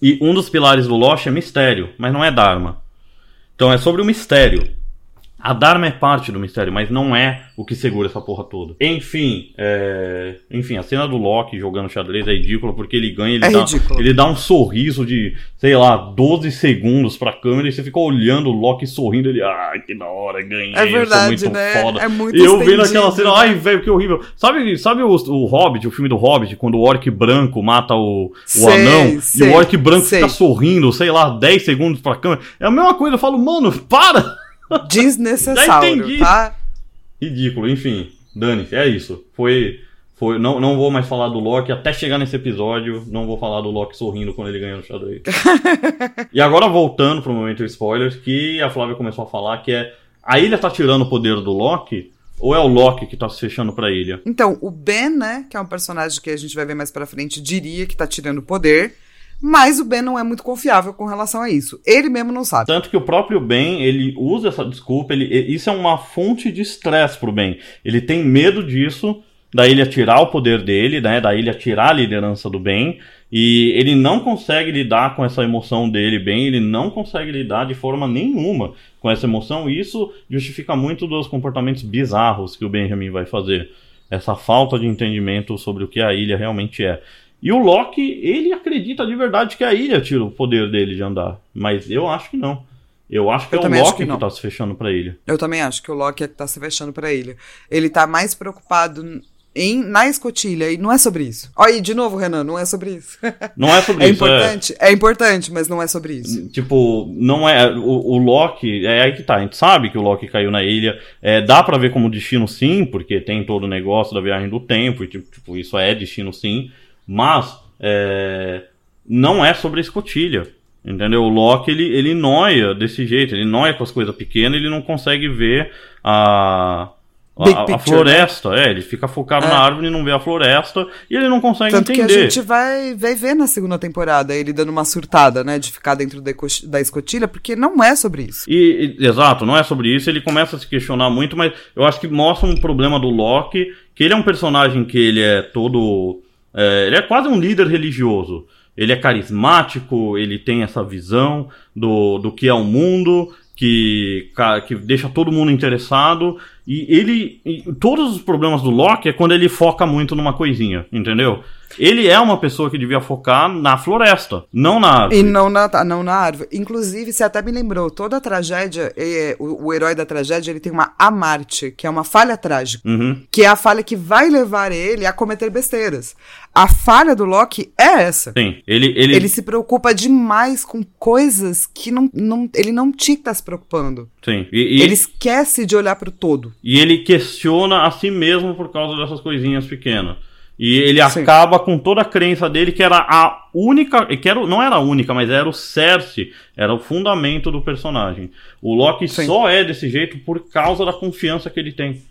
E um dos pilares do Lost é mistério, mas não é Dharma. Então é sobre o mistério. A Dharma é parte do mistério, mas não é o que segura essa porra toda. Enfim, é... enfim, a cena do Loki jogando xadrez é ridícula porque ele ganha, ele, É dá, ridículo. ele dá um sorriso de, sei lá, 12 segundos pra câmera e você fica olhando o Loki sorrindo, ele, ai, que da hora, ganhei, É verdade, isso é muito né? foda. É muito e eu vendo aquela cena, ai, velho, que horrível. Sabe, sabe o, o Hobbit, o filme do Hobbit, quando o orc branco mata o, o Sei, anão sei, e o orc branco sei. fica sorrindo, sei lá, 10 segundos pra câmera? É a mesma coisa, eu falo, mano, para! Desnecessário, entendi. tá? Ridículo, enfim. Dane-se, é isso. Foi. foi não, não vou mais falar do Loki até chegar nesse episódio. Não vou falar do Loki sorrindo quando ele ganha no xadrez. e agora voltando pro momento spoilers, que a Flávia começou a falar que é. A ilha tá tirando o poder do Loki? Ou é o Loki que tá se fechando pra ilha? Então, o Ben, né, que é um personagem que a gente vai ver mais pra frente, diria que tá tirando o poder, mas o Ben não é muito confiável com relação a isso. Ele mesmo não sabe. Tanto que o próprio Ben, ele usa essa desculpa, ele, isso é uma fonte de estresse pro Ben. Ele tem medo disso, da ilha tirar o poder dele, né, da ilha tirar a liderança do Ben, e ele não consegue lidar com essa emoção dele bem, ele não consegue lidar de forma nenhuma com essa emoção, e isso justifica muito dos comportamentos bizarros que o Benjamin vai fazer. Essa falta de entendimento sobre o que a ilha realmente é. E o Loki, ele acredita de verdade que a ilha tira o poder dele de andar. Mas eu acho que não. Eu acho que Eu é o Loki que que, não. tá se fechando pra ilha. Eu também acho que o Loki é que tá se fechando pra ilha. Ele tá mais preocupado em, na escotilha, e não é sobre isso. Olha aí, de novo, Renan, não é sobre isso. Não é sobre É isso. importante, é importante, mas não é sobre isso. Tipo, não é. O, o Loki, é aí que tá. A gente sabe que o Loki caiu na ilha. É, dá pra ver como destino sim, porque tem todo o negócio da viagem do tempo, e tipo, tipo, isso é destino sim. Mas é, não é sobre a escotilha. Entendeu? O Loki ele, ele noia desse jeito, ele noia com as coisas pequenas, ele não consegue ver a. A, Big a picture, floresta, é, ele fica focado É. na árvore e não vê a floresta, e ele não consegue Tanto que a entender. gente vai, vai ver na segunda temporada ele dando uma surtada, né? De ficar dentro da escotilha, porque não é sobre isso. E, e- exato, não é sobre isso, ele começa a se questionar muito, mas eu acho que mostra um problema do Loki, que ele é um personagem que ele é todo. É, ele é quase um líder religioso. Ele é carismático, ele tem essa visão do, do que é o mundo, que, que deixa todo mundo interessado. E ele. e todos os problemas do Loki é quando ele foca muito numa coisinha, entendeu? Ele é uma pessoa que devia focar na floresta, não na árvore. E não na, tá, não na árvore. Inclusive, você até me lembrou, toda a tragédia, é, o, o herói da tragédia, ele tem uma amarte, que é uma falha trágica. Uhum. Que é a falha que vai levar ele a cometer besteiras. A falha do Loki é essa. Sim, ele, ele, Ele se preocupa demais com coisas que não, não, ele não tinha que estar se preocupando. sim. E, e- Ele esquece de olhar pro todo. E ele questiona a si mesmo por causa dessas coisinhas pequenas. E ele Sim. acaba com toda a crença dele que era a única. Que era, não era a única, mas era o cerne, era o fundamento do personagem. O Loki Sim. só é desse jeito por causa da confiança que ele tem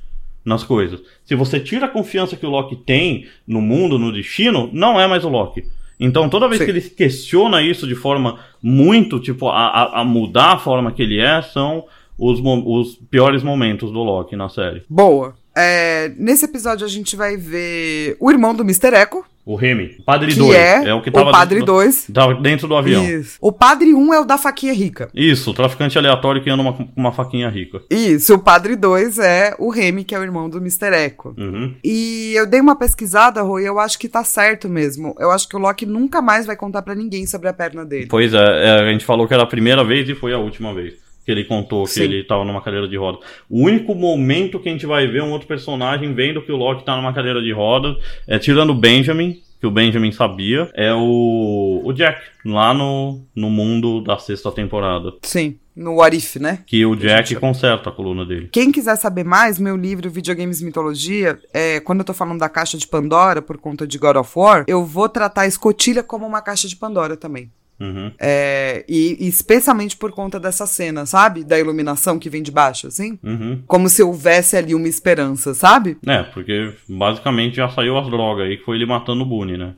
nas coisas. Se você tira a confiança que o Loki tem no mundo, no destino, não é mais o Loki. Então, toda vez Sim. que ele questiona isso de forma muito, tipo, a, a- mudar a forma que ele é, são os, os piores momentos do Loki na série. Boa. É, nesse episódio a gente vai ver o irmão do Mr. Echo, O Remy. O Padre que 2. é, o que tava o Padre dentro, 2. do, tava dentro do avião. Isso. Isso. O Padre 1 é o da faquinha rica. o traficante aleatório que anda uma- com uma faquinha rica. Isso, o Padre 2 é o Remy, que é o irmão do Mr. Echo. Uhum. E eu dei uma pesquisada, Rui, e eu acho que tá certo mesmo. Eu acho que o Loki nunca mais vai contar pra ninguém sobre a perna dele. Pois é, é, a gente falou que era a primeira vez e foi a última vez que ele contou que Sim. ele tava numa cadeira de rodas. O único momento que a gente vai ver um outro personagem vendo que o Loki tá numa cadeira de rodas é tirando o Benjamin, que o Benjamin sabia, é o, o Jack, lá no, no mundo da sexta temporada. Sim, no What If, né? Que o Jack conserta a coluna dele. Quem quiser saber mais, meu livro Videogames Mitologia, é, quando eu tô falando da caixa de Pandora, por conta de God of War, eu vou tratar a escotilha como uma caixa de Pandora também. Uhum. É, e, e especialmente por conta dessa cena, sabe? Da iluminação que vem de baixo, assim. Uhum. Como se houvesse ali uma esperança, sabe? É, porque basicamente já saiu as drogas aí, que foi ele matando o Boone, né?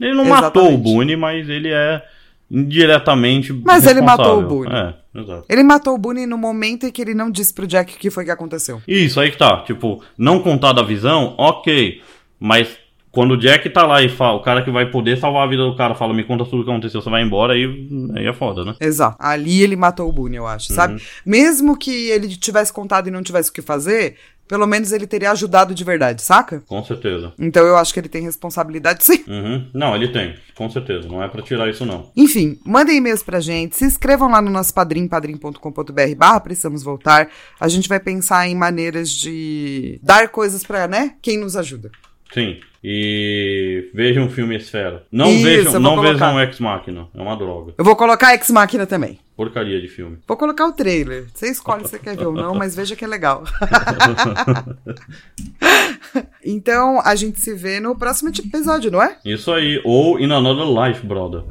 Ele não matou o Exatamente. Boone, mas ele é indiretamente Mas ele matou o. Boone. É, exato. Ele matou o Boone no momento em que ele não disse pro Jack o que foi que aconteceu. Isso, aí que tá. Tipo, não contar da visão, ok. Mas quando o Jack tá lá e fala, o cara que vai poder salvar a vida do cara fala, me conta tudo o que aconteceu, você vai embora, aí, aí é foda, né? Exato. Ali ele matou o Boone, eu acho, Uhum. sabe? Mesmo que ele tivesse contado e não tivesse o que fazer, pelo menos ele teria ajudado de verdade, saca? Com certeza. Então eu acho que ele tem responsabilidade, sim. Uhum. Não, ele tem, com certeza. Não é pra tirar isso, não. Enfim, mandem e-mails pra gente, se inscrevam lá no nosso padrim, padrim.com.br barra precisamos voltar. A gente vai pensar em maneiras de dar coisas pra, né, quem nos ajuda. Sim. E vejam o filme Esfera. Não Isso, vejam, não colocar. vejam Ex Machina. É uma droga. Eu vou colocar Ex Machina também. Porcaria de filme. Vou colocar o trailer. Você escolhe se você quer ver ou não, mas veja que é legal. então, a gente se vê no próximo episódio, não é? Isso aí. Ou In Another Life, brother.